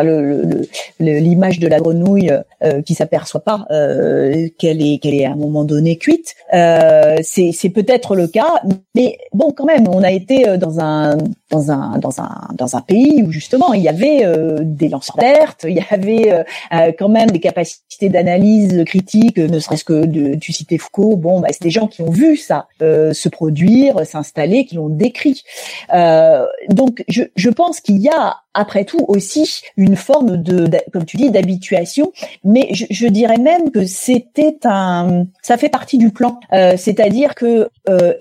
l'image de la grenouille euh, qui s'aperçoit pas euh, qu'elle est qu'elle est à un moment donné cuite. Euh, c'est peut-être le cas, mais bon, quand même, on a été dans un dans un dans un dans un pays où justement il y avait des lanceurs d'alerte, il y avait quand même des capacités d'analyse critique, ne serait-ce que de tu citais Foucault. Bon, bah, c'est des gens qui ont vu ça se produire, s'installer, qui l'ont décrit. Euh, donc, je, je pense qu'il y a après tout aussi une forme de, comme tu dis, d'habituation, mais je, je, dirais même que c'était un, ça fait partie du plan. Euh, C'est-à-dire que euh,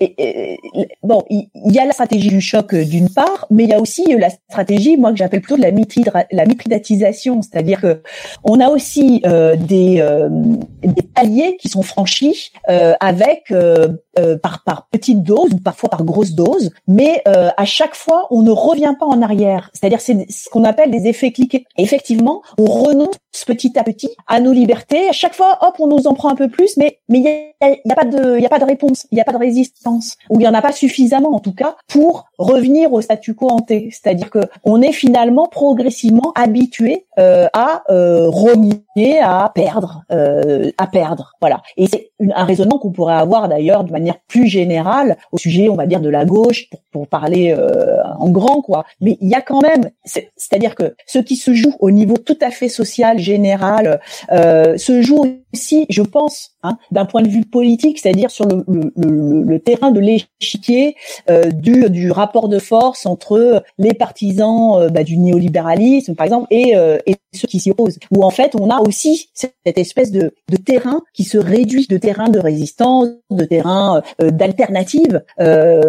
bon, il, y a la stratégie du choc euh, d'une part, mais il y a aussi la stratégie, moi que j'appelle plutôt de la, la mitridatisation, c'est-à-dire que on a aussi euh, des, euh, des paliers qui sont franchis euh, avec par par petite dose ou parfois par grosse dose, mais à chaque fois on ne revient pas en arrière. C'est-à-dire c'est ce qu'on appelle des effets cliqués. effectivement, on renonce petit à petit à nos libertés. À chaque fois, hop, on nous en prend un peu plus, mais mais il y a, pas de y a pas de réponse, il y a pas de résistance, ou il y en a pas suffisamment en tout cas pour revenir au statu quo ante. C'est-à-dire que on est finalement progressivement habitué euh, à euh, renier, à perdre, euh, à perdre. Voilà. Et c'est un raisonnement qu'on pourrait avoir d'ailleurs de manière plus générale au sujet, on va dire, de la gauche, pour, pour parler euh, en grand, quoi. Mais il y a quand même, c'est-à-dire que ce qui se joue au niveau tout à fait social, général, euh, se joue aussi, je pense, hein, d'un point de vue politique, c'est-à-dire sur le, le, le, le, terrain de l'échiquier euh, du, du rapport de force entre les partisans euh, bah, du néolibéralisme, par exemple, et, euh, et ceux qui s'y opposent. Où en fait, on a aussi cette espèce de, de terrain qui se réduit, de terrain de résistance, de terrain euh, d'alternative euh,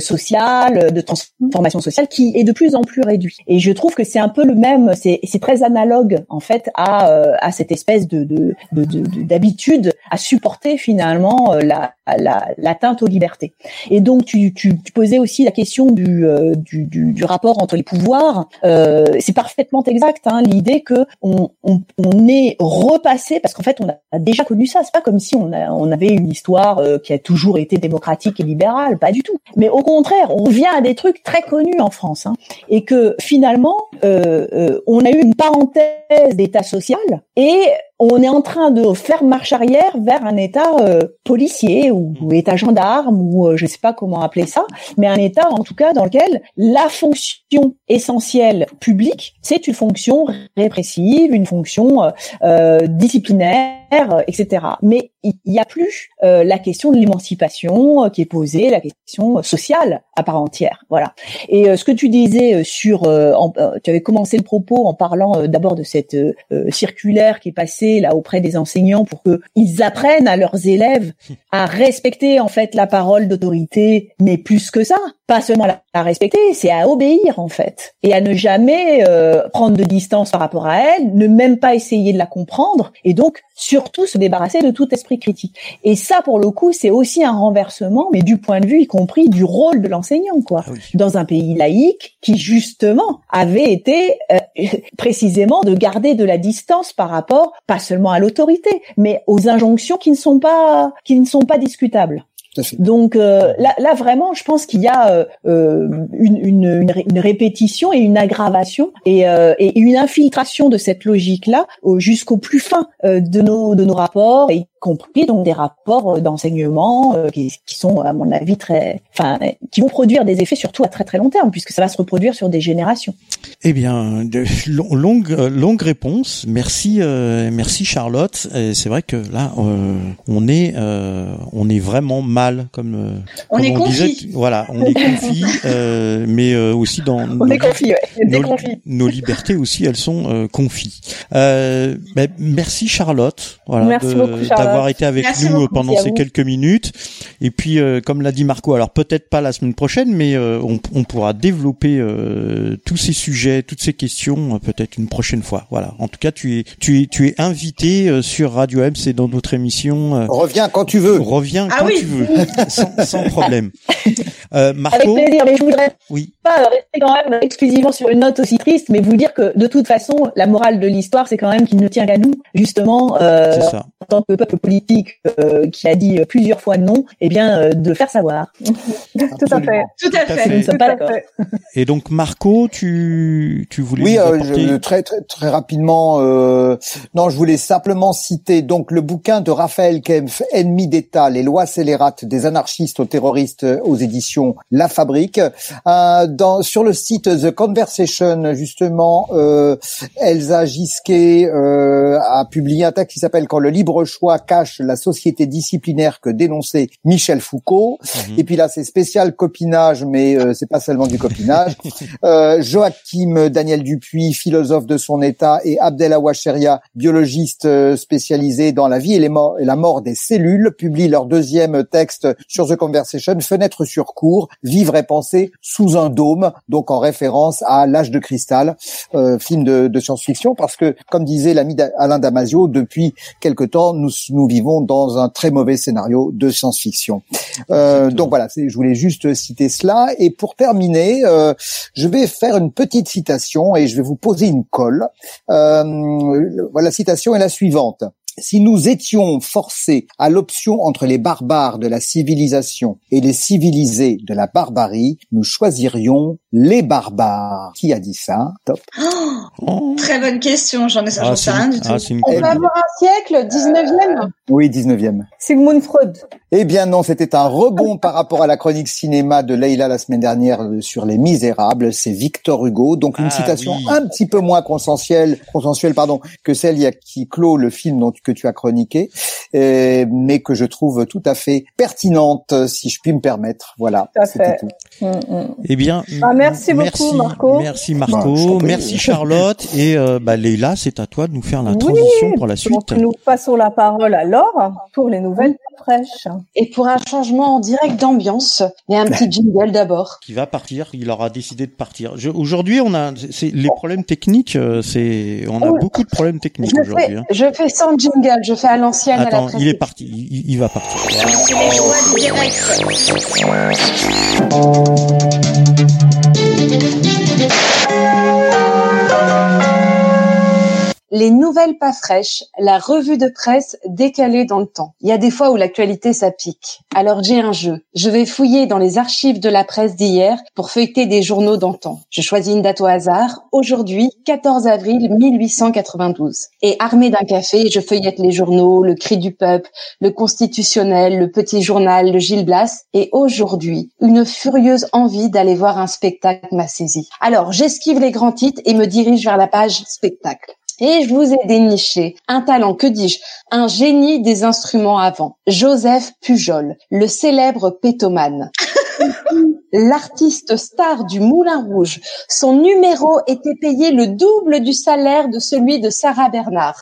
sociale, de transformation sociale, qui est de plus en plus réduit. Et je trouve que c'est un peu le même, c'est très analogue en fait à, à cette espèce de, de, de, de d'habitude à supporter finalement euh, la l'atteinte aux libertés. Et donc tu, tu, tu, posais aussi la question du, euh, du, du, du, rapport entre les pouvoirs. Euh, c'est parfaitement exact. Hein, L'idée que on, on, on, est repassé parce qu'en fait on a déjà connu ça. C'est pas comme si on, a, on avait une histoire euh, qui a toujours été démocratique et libérale, pas du tout. Mais au contraire, on vient à des trucs très connus en France hein, et que finalement euh, on a eu une parenthèse d'État social et on est en train de faire marche arrière vers un État euh, policier ou, État gendarme ou euh, je ne sais pas comment appeler ça, mais un État en tout cas dans lequel la fonction essentielle publique, c'est une fonction répressive, une fonction euh, disciplinaire, etc. Mais il n'y a plus la question de l'émancipation qui est posée, la question sociale à part entière. Voilà. Et ce que tu disais sur, tu avais commencé le propos en parlant d'abord de cette circulaire qui est passée là auprès des enseignants pour qu'ils apprennent à leurs élèves à respecter en fait la parole d'autorité, mais plus que ça, pas seulement à respecter, c'est à obéir en fait et à ne jamais euh, prendre de distance par rapport à elle, ne même pas essayer de la comprendre et donc surtout se débarrasser de tout esprit critique. Et ça pour le coup, c'est aussi un renversement mais du point de vue y compris du rôle de l'enseignant quoi. Ah Dans un pays laïque qui justement avait été euh, *laughs* précisément de garder de la distance par rapport pas seulement à l'autorité, mais aux injonctions qui ne sont pas qui ne sont pas discutables. Donc euh, là, là, vraiment, je pense qu'il y a euh, euh, une, une, une, répétition et une aggravation et, et une infiltration de cette logique-là jusqu'au plus fin de nos de nos rapports, compris donc des rapports d'enseignement qui, qui, sont, à mon avis, très, enfin, qui vont produire des effets surtout à très très long terme, puisque ça va se reproduire sur des générations. Eh bien, de, longue longue réponse. Merci merci Charlotte. C'est vrai que là, on est on est vraiment mal comme, euh, on est on disait, voilà, on est confit, *laughs* euh, mais euh, aussi dans on nos, est confit, nos, nos, libertés aussi, elles sont euh, confies. Euh, ben, merci Charlotte, voilà, d'avoir été avec nous pendant ces quelques minutes. Et puis, comme l'a dit Marco, alors peut-être pas la semaine prochaine, mais on, on, pourra développer tous ces sujets, toutes ces questions, peut-être une prochaine fois. Voilà. En tout cas, tu es, tu es, tu es invité sur Radio M, c'est dans notre émission. reviens quand tu veux. Reviens ah quand tu veux *laughs* sans, sans, problème. Euh, Marco, Avec plaisir, mais je voudrais oui. pas rester quand même exclusivement sur une note aussi triste, mais vous dire que de toute façon, la morale de l'histoire, c'est quand même qu'il ne tient qu'à nous, justement, euh, en tant que peuple politique euh, qui a dit plusieurs fois non, eh bien, euh, de faire savoir. *laughs* Tout à fait. Tout à fait. Nous ne sommes pas d'accord. Et donc, Marco, tu, tu voulais Oui, euh, je, très, très, très rapidement. non, je voulais simplement citer donc le bouquin de Raphaël Kempf, Ennemi d'État, les lois scélérates des anarchistes aux terroristes aux éditions La Fabrique. Euh, dans, sur le site The Conversation, justement, euh, Elsa Gisquet euh, a publié un texte qui s'appelle Quand le libre choix cache la société disciplinaire que dénonçait Michel Foucault. Mhm. Et puis là, c'est spécial copinage, mais euh, c'est pas seulement du copinage. *laughs* euh, Joachim Daniel Dupuis, philosophe de son état, et Abdel Awacheria, biologiste euh, spécialisé dans la vie et, les morts, et la mort des cellules, publient leur deuxième texte sur The Conversation, Fenêtre sur cours, vivre et penser sous un dôme, donc en référence à L'âge de cristal, euh, film de, de science-fiction, parce que, comme disait l'ami Alain Damasio, depuis quelque temps, nous, nous vivons dans un très mauvais scénario de science-fiction. Euh, donc voilà, je voulais juste citer cela. Et pour terminer, euh, je vais faire une petite citation et je vais vous poser une colle. Euh, voilà, la citation est la suivante si nous étions forcés à l'option entre les barbares de la civilisation et les civilisés de la barbarie, nous choisirions les barbares. Qui a dit ça? Top. Oh, très bonne question, j'en ai ah, sais rien du tout. Ah, On peut avoir un siècle, 19e Oui, 19e. Sigmund Freud. Eh bien non, c'était un rebond par rapport à la chronique cinéma de Leila la semaine dernière euh, sur Les Misérables. C'est Victor Hugo, donc une ah, citation un petit peu moins consensuelle, consensuelle pardon, que celle qui clôt le film dont que tu as chroniqué, euh, mais que je trouve tout à fait pertinente, si je puis me permettre. Voilà, c'était tout. Mm, mm. Eh bien, ah, merci beaucoup Marco. Merci Marco, bah, merci Charlotte et euh, bah, Leila, c'est à toi de nous faire la transition pour la suite. nous passons la parole à Laure pour les nouvelles fraîches. Et pour un changement en direct d'ambiance, il y a un petit jingle d'abord. Qui va partir, il aura décidé de partir. Aujourd'hui, on a c'est les problèmes techniques, euh, c'est on a beaucoup de problèmes techniques aujourd'hui. Hein. Je fais sans jingle, je fais à l'ancienne. Attends, il est parti, il, il va partir. C'est les joies direct. Thank you. Les nouvelles pas fraîches, la revue de presse décalée dans le temps. Il y a des fois où l'actualité ça pique. Alors j'ai un jeu. Je vais fouiller dans les archives de la presse d'hier pour feuilleter des journaux d'antan. Je choisis une date au hasard. Aujourd'hui, 14 avril 1892. Et armé d'un café, je feuillette les journaux, le Cri du peuple, le Constitutionnel, le Petit Journal, le Gilles Blas. Et aujourd'hui, une furieuse envie d'aller voir un spectacle m'a saisi. Alors j'esquive les grands titres et me dirige vers la page spectacle. Et je vous ai déniché un talent, que dis-je, un génie des instruments avant. Joseph Pujol, le célèbre pétomane. *laughs* L'artiste star du Moulin Rouge. Son numéro était payé le double du salaire de celui de Sarah Bernard.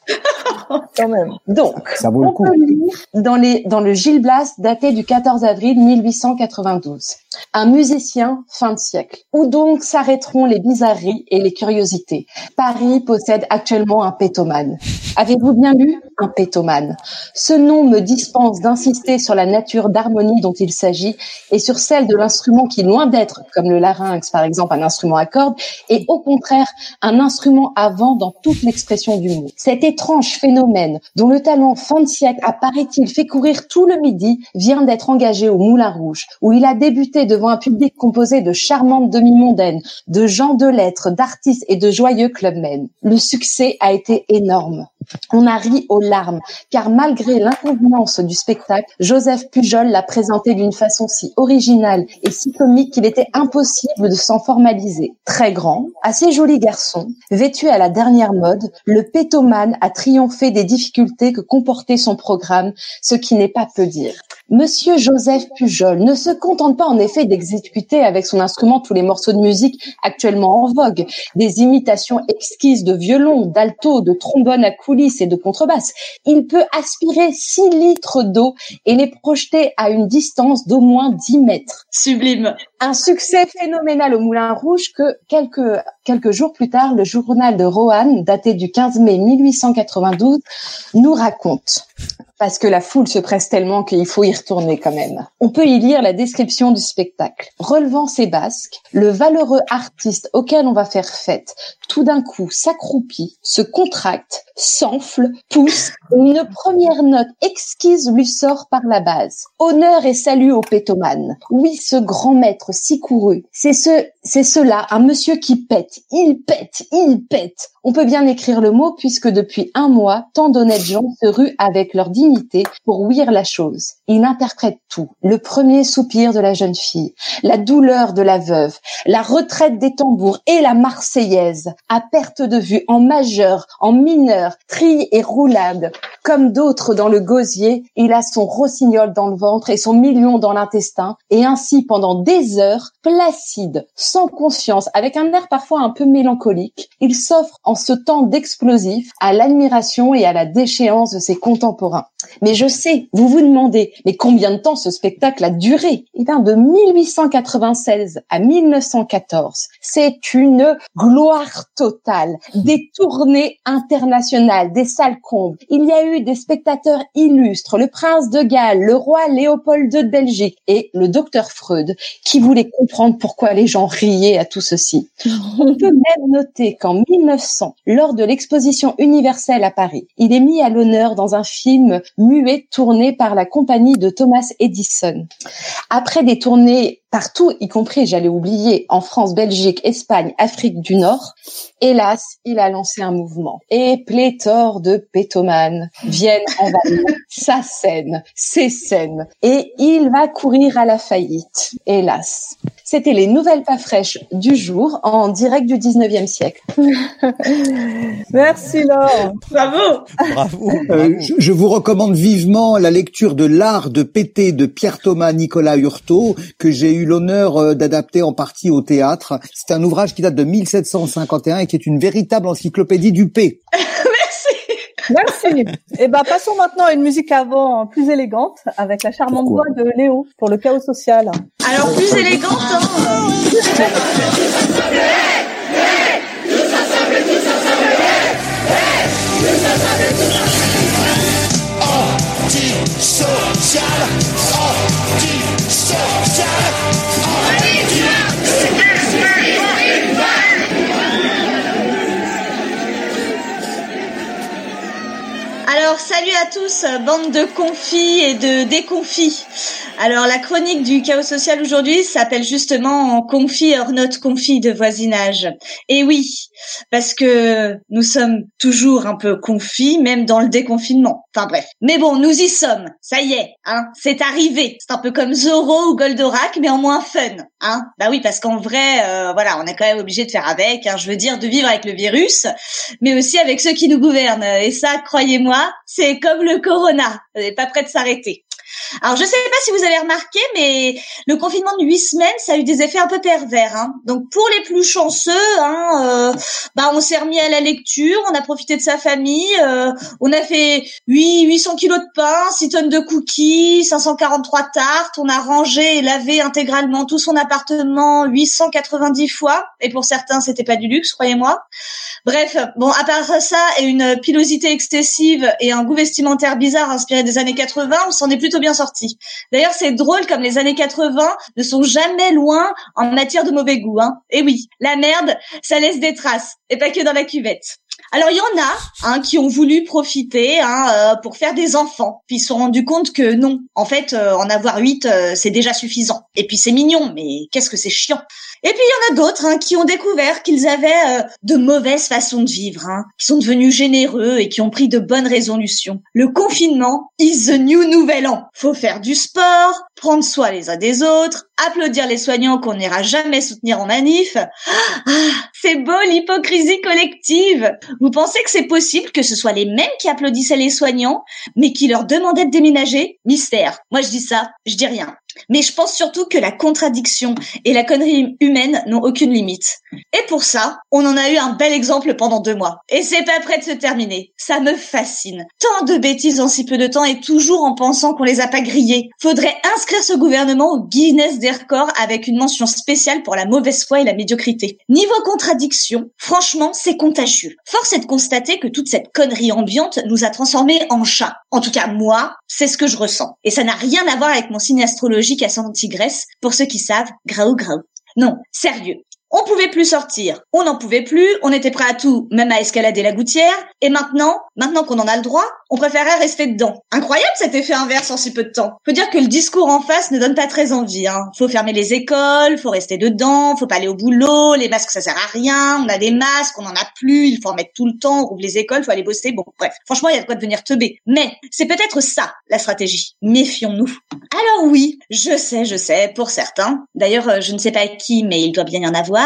*laughs* Quand même. Donc, Ça vaut on peut lire dans, les, dans le Gilles Blas daté du 14 avril 1892. Un musicien fin de siècle. Où donc s'arrêteront les bizarreries et les curiosités? Paris possède actuellement un pétomane. Avez-vous bien lu? Un pétomane Ce nom me dispense d'insister sur la nature d'harmonie dont il s'agit et sur celle de l'instrument qui, loin d'être, comme le larynx par exemple, un instrument à cordes, est au contraire un instrument à vent dans toute l'expression du mot. Cet étrange phénomène dont le talent fin de siècle apparaît-il fait courir tout le midi vient d'être engagé au Moulin Rouge, où il a débuté devant un public composé de charmantes demi-mondaines, de gens de lettres, d'artistes et de joyeux clubmen. Le succès a été énorme. On a ri aux larmes, car malgré l'inconvenance du spectacle, Joseph Pujol l'a présenté d'une façon si originale et si comique qu'il était impossible de s'en formaliser. Très grand, assez joli garçon, vêtu à la dernière mode, le pétomane a triomphé des difficultés que comportait son programme, ce qui n'est pas peu dire. Monsieur Joseph Pujol ne se contente pas en effet d'exécuter avec son instrument tous les morceaux de musique actuellement en vogue, des imitations exquises de violon, d'alto, de trombone à coulisses et de contrebasse. Il peut aspirer 6 litres d'eau et les projeter à une distance d'au moins 10 mètres. Sublime. Un succès phénoménal au Moulin Rouge que quelques, quelques jours plus tard, le journal de Roanne, daté du 15 mai 1892, nous raconte parce que la foule se presse tellement qu'il faut y retourner quand même. On peut y lire la description du spectacle. Relevant ses basques, le valeureux artiste auquel on va faire fête, tout d'un coup s'accroupit, se contracte, s'enfle, pousse, et une première note exquise lui sort par la base. Honneur et salut au pétomane. Oui, ce grand maître si couru. C'est ce, c'est cela, un monsieur qui pète. Il pète, il pète. On peut bien écrire le mot puisque depuis un mois, tant d'honnêtes gens se ruent avec leur dignité pour ouïr la chose. Il interprète tout. Le premier soupir de la jeune fille, la douleur de la veuve, la retraite des tambours et la marseillaise, à perte de vue, en majeur, en mineur, trille et roulade. Comme d'autres dans le gosier, il a son rossignol dans le ventre et son million dans l'intestin, et ainsi pendant des heures, placide, sans conscience, avec un air parfois un peu mélancolique, il s'offre en ce temps d'explosif à l'admiration et à la déchéance de ses contemporains. Mais je sais, vous vous demandez, mais combien de temps ce spectacle a duré? Eh bien, de 1896 à 1914, c'est une gloire totale, des tournées internationales, des salles combles. Il y a eu des spectateurs illustres, le prince de Galles, le roi Léopold de Belgique et le docteur Freud, qui voulait comprendre pourquoi les gens riaient à tout ceci. *laughs* On peut même noter qu'en 1900, lors de l'exposition universelle à Paris, il est mis à l'honneur dans un film muet tourné par la compagnie de Thomas Edison. Après des tournées partout, y compris, j'allais oublier, en France, Belgique, Espagne, Afrique du Nord, hélas, il a lancé un mouvement. Et pléthore de pétomanes viennent envahir *laughs* sa scène, ses scènes. Et il va courir à la faillite, hélas. C'était les nouvelles pas fraîches du jour en direct du 19e siècle. *laughs* Merci Laure. Bravo. Bravo. Euh, je, je vous recommande vivement la lecture de L'art de péter de Pierre Thomas Nicolas Hurtaud que j'ai eu l'honneur euh, d'adapter en partie au théâtre. C'est un ouvrage qui date de 1751 et qui est une véritable encyclopédie du P. *laughs* Merci. Et ben passons maintenant à une musique avant plus élégante avec la charmante Pourquoi voix de Léo pour le chaos social. Alors plus élégante, hein. Alors salut à tous, bande de confis et de déconfis. Alors la chronique du chaos social aujourd'hui s'appelle justement en confit hors note confit de voisinage. Et oui, parce que nous sommes toujours un peu confis, même dans le déconfinement. Enfin bref. Mais bon, nous y sommes. Ça y est, hein, c'est arrivé. C'est un peu comme Zorro ou Goldorak, mais en moins fun, hein. Bah oui, parce qu'en vrai, euh, voilà, on est quand même obligé de faire avec. Hein, je veux dire, de vivre avec le virus, mais aussi avec ceux qui nous gouvernent. Et ça, croyez-moi, c'est comme le corona. On n'est pas prêt de s'arrêter. Alors je sais pas si vous avez remarqué, mais le confinement de huit semaines, ça a eu des effets un peu pervers. Hein. Donc pour les plus chanceux, hein, euh, bah on s'est remis à la lecture, on a profité de sa famille, euh, on a fait 8 800 kilos de pain, 6 tonnes de cookies, 543 tartes, on a rangé et lavé intégralement tout son appartement 890 fois. Et pour certains, c'était pas du luxe, croyez-moi. Bref, bon, à part ça et une pilosité excessive et un goût vestimentaire bizarre inspiré des années 80, on s'en est plutôt bien sorti. D'ailleurs, c'est drôle comme les années 80 ne sont jamais loin en matière de mauvais goût. Hein. Et oui, la merde, ça laisse des traces, et pas que dans la cuvette. Alors il y en a hein, qui ont voulu profiter hein, euh, pour faire des enfants, puis ils se sont rendus compte que non, en fait, euh, en avoir huit, euh, c'est déjà suffisant. Et puis c'est mignon, mais qu'est-ce que c'est chiant. Et puis il y en a d'autres hein, qui ont découvert qu'ils avaient de mauvaises façons de vivre, hein, qui sont devenus généreux et qui ont pris de bonnes résolutions. Le confinement is the new nouvel an. Faut faire du sport, prendre soin les uns des autres, applaudir les soignants qu'on n'ira jamais soutenir en manif. Ah, c'est beau l'hypocrisie collective. Vous pensez que c'est possible que ce soit les mêmes qui applaudissaient les soignants, mais qui leur demandaient de déménager? Mystère. Moi je dis ça, je dis rien. Mais je pense surtout que la contradiction et la connerie humaine n'ont aucune limite. Et pour ça, on en a eu un bel exemple pendant deux mois. Et c'est pas prêt de se terminer. Ça me fascine. Tant de bêtises en si peu de temps et toujours en pensant qu'on les a pas grillées. Faudrait inscrire ce gouvernement au Guinness des records avec une mention spéciale pour la mauvaise foi et la médiocrité. Niveau contradiction, franchement, c'est contagieux. Force est de constater que toute cette connerie ambiante nous a transformés en chats. En tout cas, moi, c'est ce que je ressens. Et ça n'a rien à voir avec mon signe astrologique à tigresse, pour ceux qui savent, graou graou. Non, sérieux. On pouvait plus sortir, on n'en pouvait plus, on était prêt à tout, même à escalader la gouttière, et maintenant, maintenant qu'on en a le droit, on préférait rester dedans. Incroyable cet effet inverse en si peu de temps. Faut dire que le discours en face ne donne pas très envie. Hein. Faut fermer les écoles, faut rester dedans, faut pas aller au boulot, les masques ça sert à rien, on a des masques, on en a plus, il faut en mettre tout le temps, on rouvre les écoles, faut aller bosser. Bon, bref, franchement, il y a de quoi devenir teubé. Mais c'est peut-être ça la stratégie. Méfions-nous. Alors oui, je sais, je sais, pour certains. D'ailleurs, euh, je ne sais pas qui, mais il doit bien y en avoir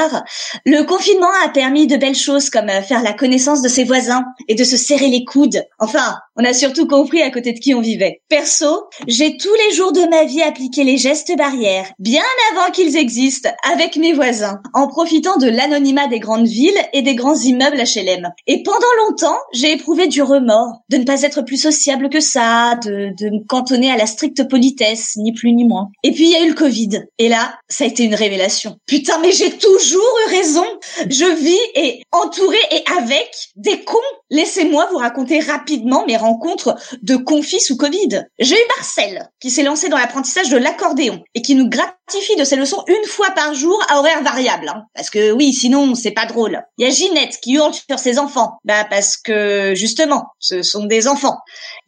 le confinement a permis de belles choses comme euh, faire la connaissance de ses voisins et de se serrer les coudes. Enfin, on a surtout compris à côté de qui on vivait. Perso, j'ai tous les jours de ma vie appliqué les gestes barrières, bien avant qu'ils existent, avec mes voisins, en profitant de l'anonymat des grandes villes et des grands immeubles HLM. Et pendant longtemps, j'ai éprouvé du remords de ne pas être plus sociable que ça, de, de me cantonner à la stricte politesse, ni plus ni moins. Et puis il y a eu le Covid. Et là, ça a été une révélation. Putain, mais j'ai toujours eu raison. Je vis et entouré et avec des cons. Laissez-moi vous raconter rapidement mes rencontres de confis sous Covid. J'ai eu Marcel, qui s'est lancé dans l'apprentissage de l'accordéon et qui nous gratifie de ses leçons une fois par jour à horaire variable. Hein. Parce que oui, sinon c'est pas drôle. Il y a Ginette qui hurle sur ses enfants. Bah parce que justement, ce sont des enfants.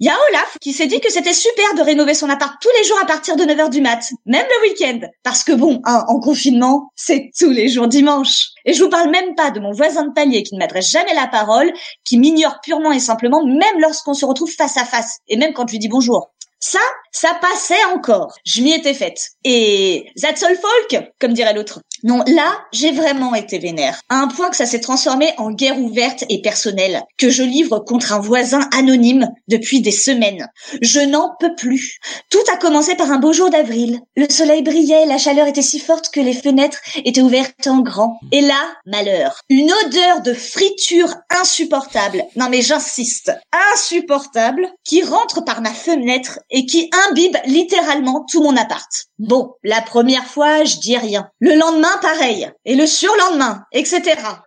Il y a Olaf qui s'est dit que c'était super de rénover son appart tous les jours à partir de 9h du mat, même le week-end. Parce que bon, hein, en confinement, c'est tous les jours dimanche. Et je vous parle même pas de mon voisin de palier qui ne m'adresse jamais la parole, qui m'ignore purement et simplement, même lorsqu'on se retrouve face à face, et même quand je lui dis bonjour. Ça, ça passait encore. Je m'y étais faite. Et that's all folk, comme dirait l'autre. Non, là, j'ai vraiment été vénère. À un point que ça s'est transformé en guerre ouverte et personnelle, que je livre contre un voisin anonyme depuis des semaines. Je n'en peux plus. Tout a commencé par un beau jour d'avril. Le soleil brillait, la chaleur était si forte que les fenêtres étaient ouvertes en grand. Et là, malheur. Une odeur de friture insupportable. Non mais j'insiste. Insupportable. Qui rentre par ma fenêtre et qui imbibe littéralement tout mon appart. Bon, la première fois, je dis rien. Le lendemain, pareil. Et le surlendemain, etc.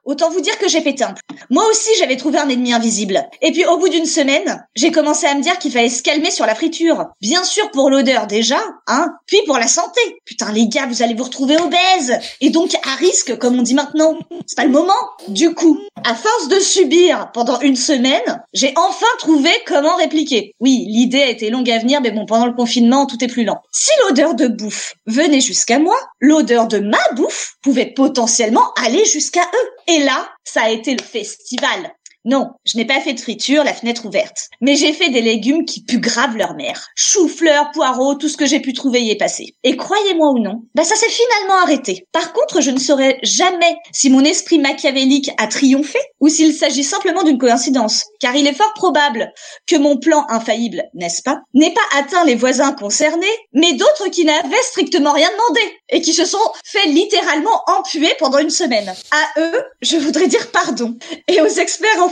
Autant vous dire que j'ai pété un Moi aussi, j'avais trouvé un ennemi invisible. Et puis, au bout d'une semaine, j'ai commencé à me dire qu'il fallait se calmer sur la friture. Bien sûr pour l'odeur déjà, hein, puis pour la santé. Putain, les gars, vous allez vous retrouver obèses. Et donc, à risque, comme on dit maintenant. C'est pas le moment. Du coup, à force de subir pendant une semaine, j'ai enfin trouvé comment répliquer. Oui, l'idée a été longue à venir, mais bon, pendant le confinement, tout est plus lent. Si l'odeur de bouffe venait jusqu'à moi, l'odeur de ma bouffe pouvait potentiellement aller jusqu'à eux. Et là, ça a été le festival. Non, je n'ai pas fait de friture, la fenêtre ouverte. Mais j'ai fait des légumes qui puent grave leur mère. Chou-fleurs, poireaux, tout ce que j'ai pu trouver y est passé. Et croyez-moi ou non, bah ça s'est finalement arrêté. Par contre, je ne saurais jamais si mon esprit machiavélique a triomphé ou s'il s'agit simplement d'une coïncidence. Car il est fort probable que mon plan infaillible, n'est-ce pas, n'ait pas atteint les voisins concernés, mais d'autres qui n'avaient strictement rien demandé et qui se sont fait littéralement empuer pendant une semaine. À eux, je voudrais dire pardon. Et aux experts en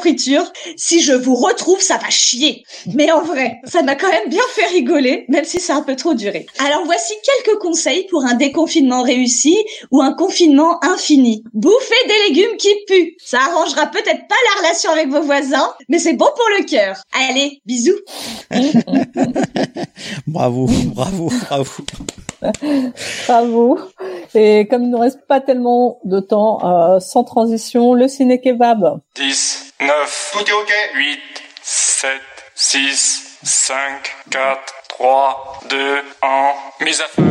si je vous retrouve, ça va chier. Mais en vrai, ça m'a quand même bien fait rigoler, même si c'est un peu trop duré. Alors voici quelques conseils pour un déconfinement réussi ou un confinement infini. Bouffez des légumes qui puent. Ça arrangera peut-être pas la relation avec vos voisins, mais c'est bon pour le cœur. Allez, bisous. *laughs* bravo, bravo, bravo. *laughs* Bravo. Et comme il ne reste pas tellement de temps, euh, sans transition, le ciné kebab. 10, 9, tout est ok. 8, 7, 6, 5, 4, 3, 2, 1, mise à feu.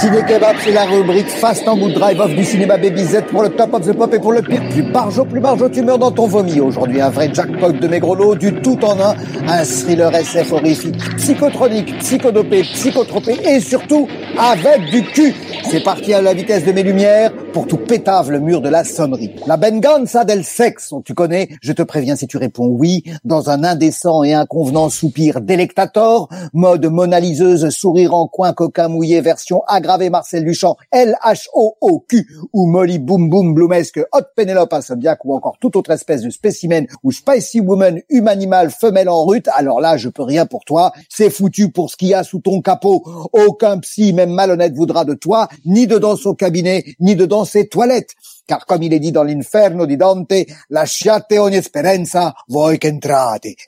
Ciné Kebab, c'est la rubrique Fast en Mood Drive Off du cinéma Baby Z pour le top of the pop et pour le pire. Plus barjo, plus barjo, tu meurs dans ton vomi. Aujourd'hui, un vrai jackpot de mes du tout en un, un thriller SF horrifique, psychotronique, psychodopé, psychotropé et surtout avec du cul. C'est parti à la vitesse de mes lumières pour tout pétave le mur de la sonnerie. La benganza del sexe, tu connais, je te préviens si tu réponds oui, dans un indécent et inconvenant soupir délectator, mode monaliseuse, sourire en coin, coquin mouillé, version aggravée Marcel Duchamp, L-H-O-O-Q, ou Molly Boom Boom Bloomesque, Hot Penelope Insomniac, ou encore toute autre espèce de spécimen, ou Spicy Woman, humanimal, femelle en rute, alors là, je peux rien pour toi, c'est foutu pour ce qu'il y a sous ton capot, aucun psy, même malhonnête, voudra de toi, ni dedans son cabinet, ni dedans ses toilettes. Car comme il est dit dans l'inferno di Dante, lasciate ogni speranza voi che.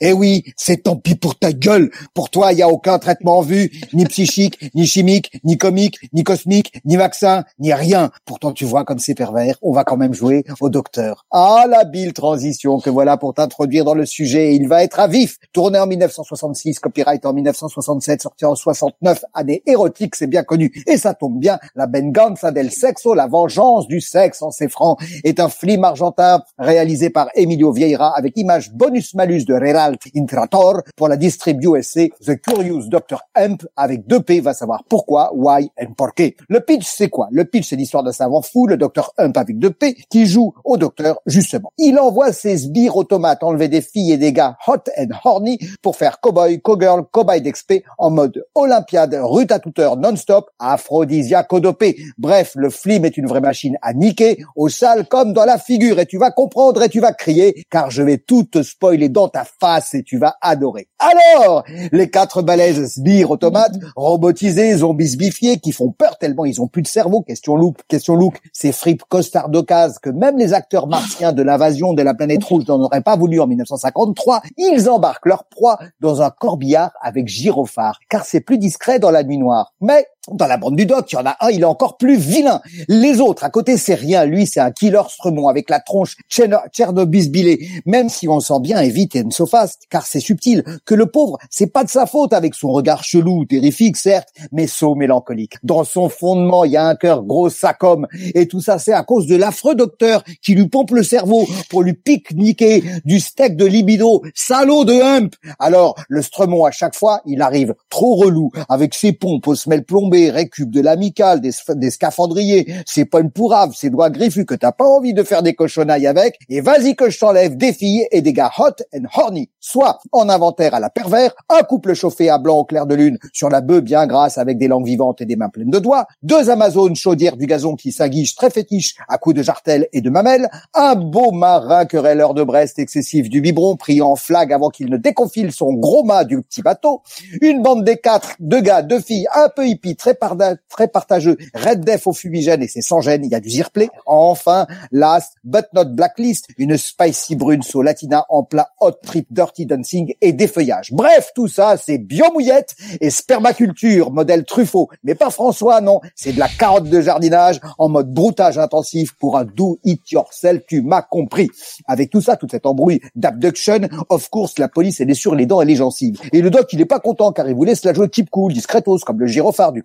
Eh oui, c'est tant pis pour ta gueule. Pour toi, il n'y a aucun traitement en vue, ni psychique, ni chimique, ni comique, ni cosmique, ni vaccin, ni rien. Pourtant, tu vois comme c'est pervers, on va quand même jouer au docteur. Ah, la bille transition que voilà pour t'introduire dans le sujet. Il va être à vif. Tourné en 1966, copyright en 1967, sorti en 69, année érotique, c'est bien connu. Et ça tombe bien, la venganza del sexo, la vengeance du sexe en ces francs, est un film argentin réalisé par Emilio Vieira avec image bonus-malus de Reralt Intrator pour la distrib USA The Curious Dr. Hemp avec deux P va savoir pourquoi, why and porqué. Le pitch c'est quoi? Le pitch c'est l'histoire d'un savant fou, le Dr. Hemp avec deux P, qui joue au docteur justement. Il envoie ses sbires automates enlever des filles et des gars hot and horny pour faire cowboy, cowgirl, cowboy d'expé en mode olympiade, rue à toute heure non-stop, aphrodisiaco-dopé. Bref, le film est une vraie machine à niquer, au sale comme dans la figure, et tu vas comprendre et tu vas crier, car je vais tout te spoiler dans ta face et tu vas adorer. Alors, les quatre balaises sbires automates, robotisés, zombisbifiés, qui font peur tellement ils ont plus de cerveau, question look, question look, ces fripes costards d'occasion que même les acteurs martiens de l'invasion de la planète rouge n'en auraient pas voulu en 1953, ils embarquent leur proie dans un corbillard avec gyrophare, car c'est plus discret dans la nuit noire. Mais dans la bande du doc, il y en a un, il est encore plus vilain. Les autres, à côté, c'est rien. Lui, c'est un killer stremont avec la tronche Tchernobysbilé. Même si on sent bien, évite Enso Fast, car c'est subtil, que le pauvre, c'est pas de sa faute avec son regard chelou, terrifique, certes, mais saut mélancolique. Dans son fondement, il y a un cœur gros sacom. Et tout ça, c'est à cause de l'affreux docteur qui lui pompe le cerveau pour lui pique-niquer du steak de libido, salaud de hump. Alors, le stremont, à chaque fois, il arrive trop relou, avec ses pompes aux semelles plombées, récup de l'amical, des, scaphandriers, c'est pas une pourrave, c'est doigts griffus que t'as pas envie de faire des cochonnailles avec, et vas-y que je t'enlève des filles et des gars hot and horny. Soit en inventaire à la pervers, un couple chauffé à blanc au clair de lune sur la bœuf bien grasse avec des langues vivantes et des mains pleines de doigts, deux amazones chaudières du gazon qui s'aguichent très fétiches à coups de jartelles et de mamelles, un beau marin querelleur de Brest excessif du biberon pris en flag avant qu'il ne déconfile son gros mât du petit bateau, une bande des quatre, deux gars, deux filles un peu hippies, très, partageux, Red Def au fumigène et c'est sans gêne, il y a du zirplay. Enfin, last but not blacklist, une spicy brune so latina en plat hot trip dirty dancing et défeuillage. Bref, tout ça, c'est biomouillette et spermaculture, modèle Truffaut. Mais pas François, non, c'est de la carotte de jardinage en mode broutage intensif pour un do it yourself, tu m'as compris. Avec tout ça, toute cette embrouille d'abduction, of course, la police elle est sur les dents et les gencives. Et le doc, il est pas content car il vous laisse la jouer type cool, discretos, comme le gyrophare du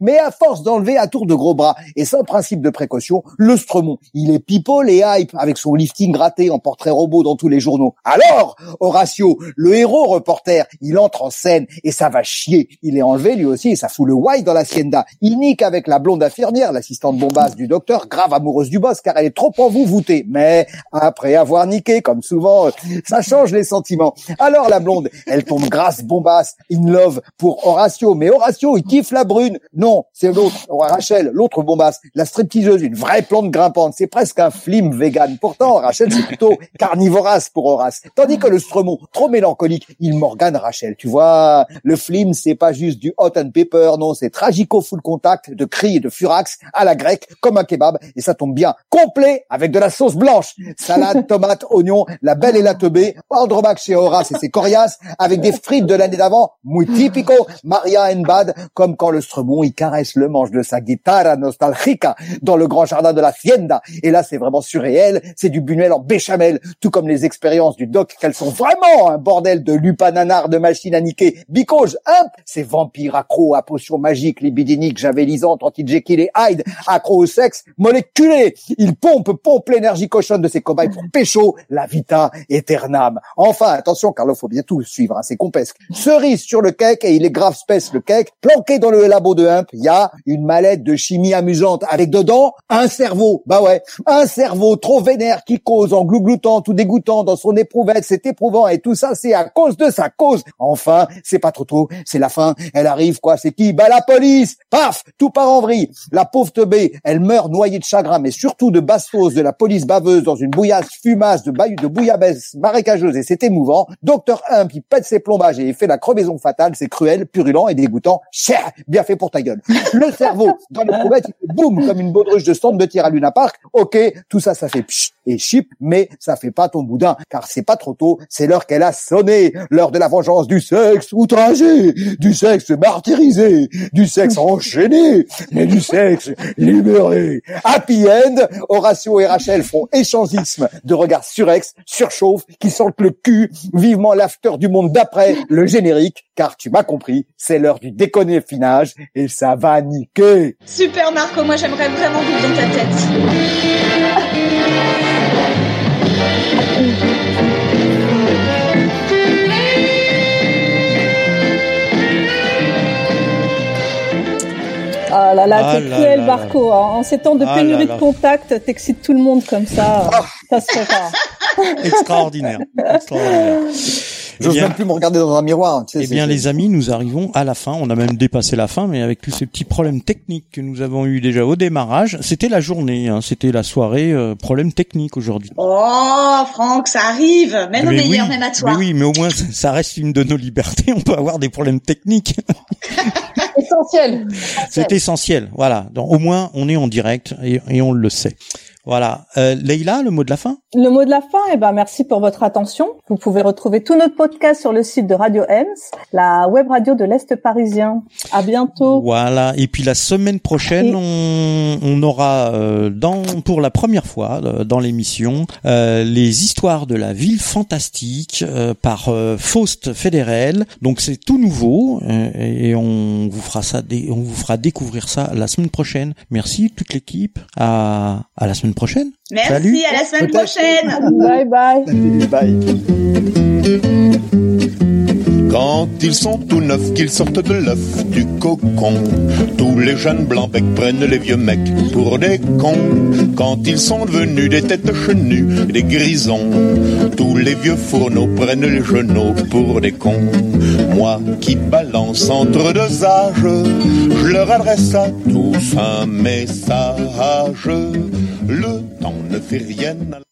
Mais à force d'enlever à tour de gros bras et sans principe de précaution, le Stremont, il est people et hype avec son lifting raté en portrait robot dans tous les journaux. Alors, Horatio, le héros reporter, il entre en scène et ça va chier. Il est enlevé lui aussi et ça fout le white dans l'hacienda. Il nique avec la blonde infirmière, l'assistante bombasse du docteur, grave amoureuse du boss car elle est trop envoûtée. Mais après avoir niqué, comme souvent, ça change les sentiments. Alors la blonde, elle tombe grasse bombasse, in love pour Horatio. Mais Horatio, il kiffe la brune. Non, c'est l'autre, Rachel, l'autre bombasse, la stripteaseuse, une vraie plante grimpante. C'est presque un flim vegan. Pourtant, Rachel, c'est plutôt *laughs* carnivorace pour Horace. Tandis que le Stremont, trop mélancolique, il morgane Rachel. Tu vois, le flim, c'est pas juste du hot and pepper, non, c'est tragico full contact de cris et de furax à la grecque, comme un kebab, et ça tombe bien. Complet avec de la sauce blanche. Salade, *laughs* tomate, oignon, la belle et la teubée, Andromaque chez Horace et ses coriaces, avec des frites de l'année d'avant, muy typico, Maria and Bad, comme quand le Stremont, il caresse le manche de sa guitare nostalgica dans le grand jardin de la Fienda. Et là, c'est vraiment surréel, c'est du Buñuel en béchamel, tout comme les expériences du doc, qu'elles sont vraiment un bordel de lupananard de machines à niquer. Because, hein, ces vampires accros à potions magiques, libidiniques, javelisantes, anti-Jekyll et Hyde, accros au sexe, moléculés. Ils pompent, pompent l'énergie cochonne de ces cobayes pour pécho la vita aeternam. Enfin, attention, car il faut bien tout suivre, hein, c'est compesque. Cerise sur le cake, et il est grave spèce le cake, planqué dans le il y a une mallette de chimie amusante avec dedans un cerveau. Bah ouais, un cerveau trop vénère qui cause en glougloutant tout dégoûtant dans son éprouvette, c'est éprouvant et tout ça c'est à cause de sa cause. Enfin, c'est pas trop tôt, c'est la fin, elle arrive quoi, c'est qui? Bah la police Paf Tout part en vrille. La pauvre teubée, elle meurt noyée de chagrin, mais surtout de bastos de la police baveuse dans une bouillasse fumasse de, de bouillabaisse marécageuse et c'est émouvant. Docteur Hump, il pète ses plombages et il fait la crevaison fatale, c'est cruel, purulent et dégoûtant. Cher, bien pour ta gueule. Le cerveau, dans l'éprouvette, il fait boum, comme une baudruche de stand de tir à Luna Park. Ok, tout ça, ça fait psh et chip, mais ça fait pas ton boudin, car c'est pas trop tôt, c'est l'heure qu'elle a sonné, l'heure de la vengeance du sexe outragé, du sexe martyrisé, du sexe enchaîné, mais du sexe libéré. Happy end, Horatio et Rachel font échangisme de regards surex, surchauffe, qui sentent le cul, vivement l'after du monde d'après, le générique, car tu m'as compris, c'est l'heure du déconner finage, et ça va niquer. Super Marco, moi j'aimerais vraiment vivre dans ta tête. Là là, Ah t'es là cruel, là Marco. hein. En ces temps de Ah pénurie là là. de contact, t'excites tout le monde comme ça. Ça se fait pas. *laughs* Extraordinaire. Extraordinaire. Eh J'ose même plus me regarder dans un miroir. Tu sais, eh bien, les amis, nous arrivons à la fin. On a même dépassé la fin, mais avec tous ces petits problèmes techniques que nous avons eu déjà au démarrage, c'était la journée, hein, c'était la soirée euh, problème technique aujourd'hui. Oh, Franck, ça arrive. Même au Mais meilleur, oui, même à toi. Mais oui, mais au moins ça reste une de nos libertés. *laughs* On peut avoir des problèmes techniques. *laughs* Essentiel. C'est essentiel. Voilà. Au moins on est en direct et on le sait. Voilà. Euh, Leïla, le mot de la fin? Le mot de la fin, eh ben, merci pour votre attention. Vous pouvez retrouver tous notre podcast sur le site de Radio Ems, la web radio de l'Est parisien. À bientôt. Voilà. Et puis la semaine prochaine, Et- on, on aura euh, dans pour la première fois euh, dans l'émission les histoires de la ville fantastique par Faust Fédérel. Donc c'est tout nouveau et on vous fera ça, on vous fera découvrir ça la semaine prochaine. Merci toute l'équipe. À à la semaine prochaine. Merci, Salut. à la semaine prochaine. Bye bye. Bye. Quand ils sont tout neufs, qu'ils sortent de l'œuf du cocon, tous les jeunes blancs becs prennent les vieux mecs pour des cons. Quand ils sont devenus des têtes chenues, des grisons, tous les vieux fourneaux prennent les genoux pour des cons. Moi qui balance entre deux âges, je leur adresse à tous un message. Le temps ne fait rien.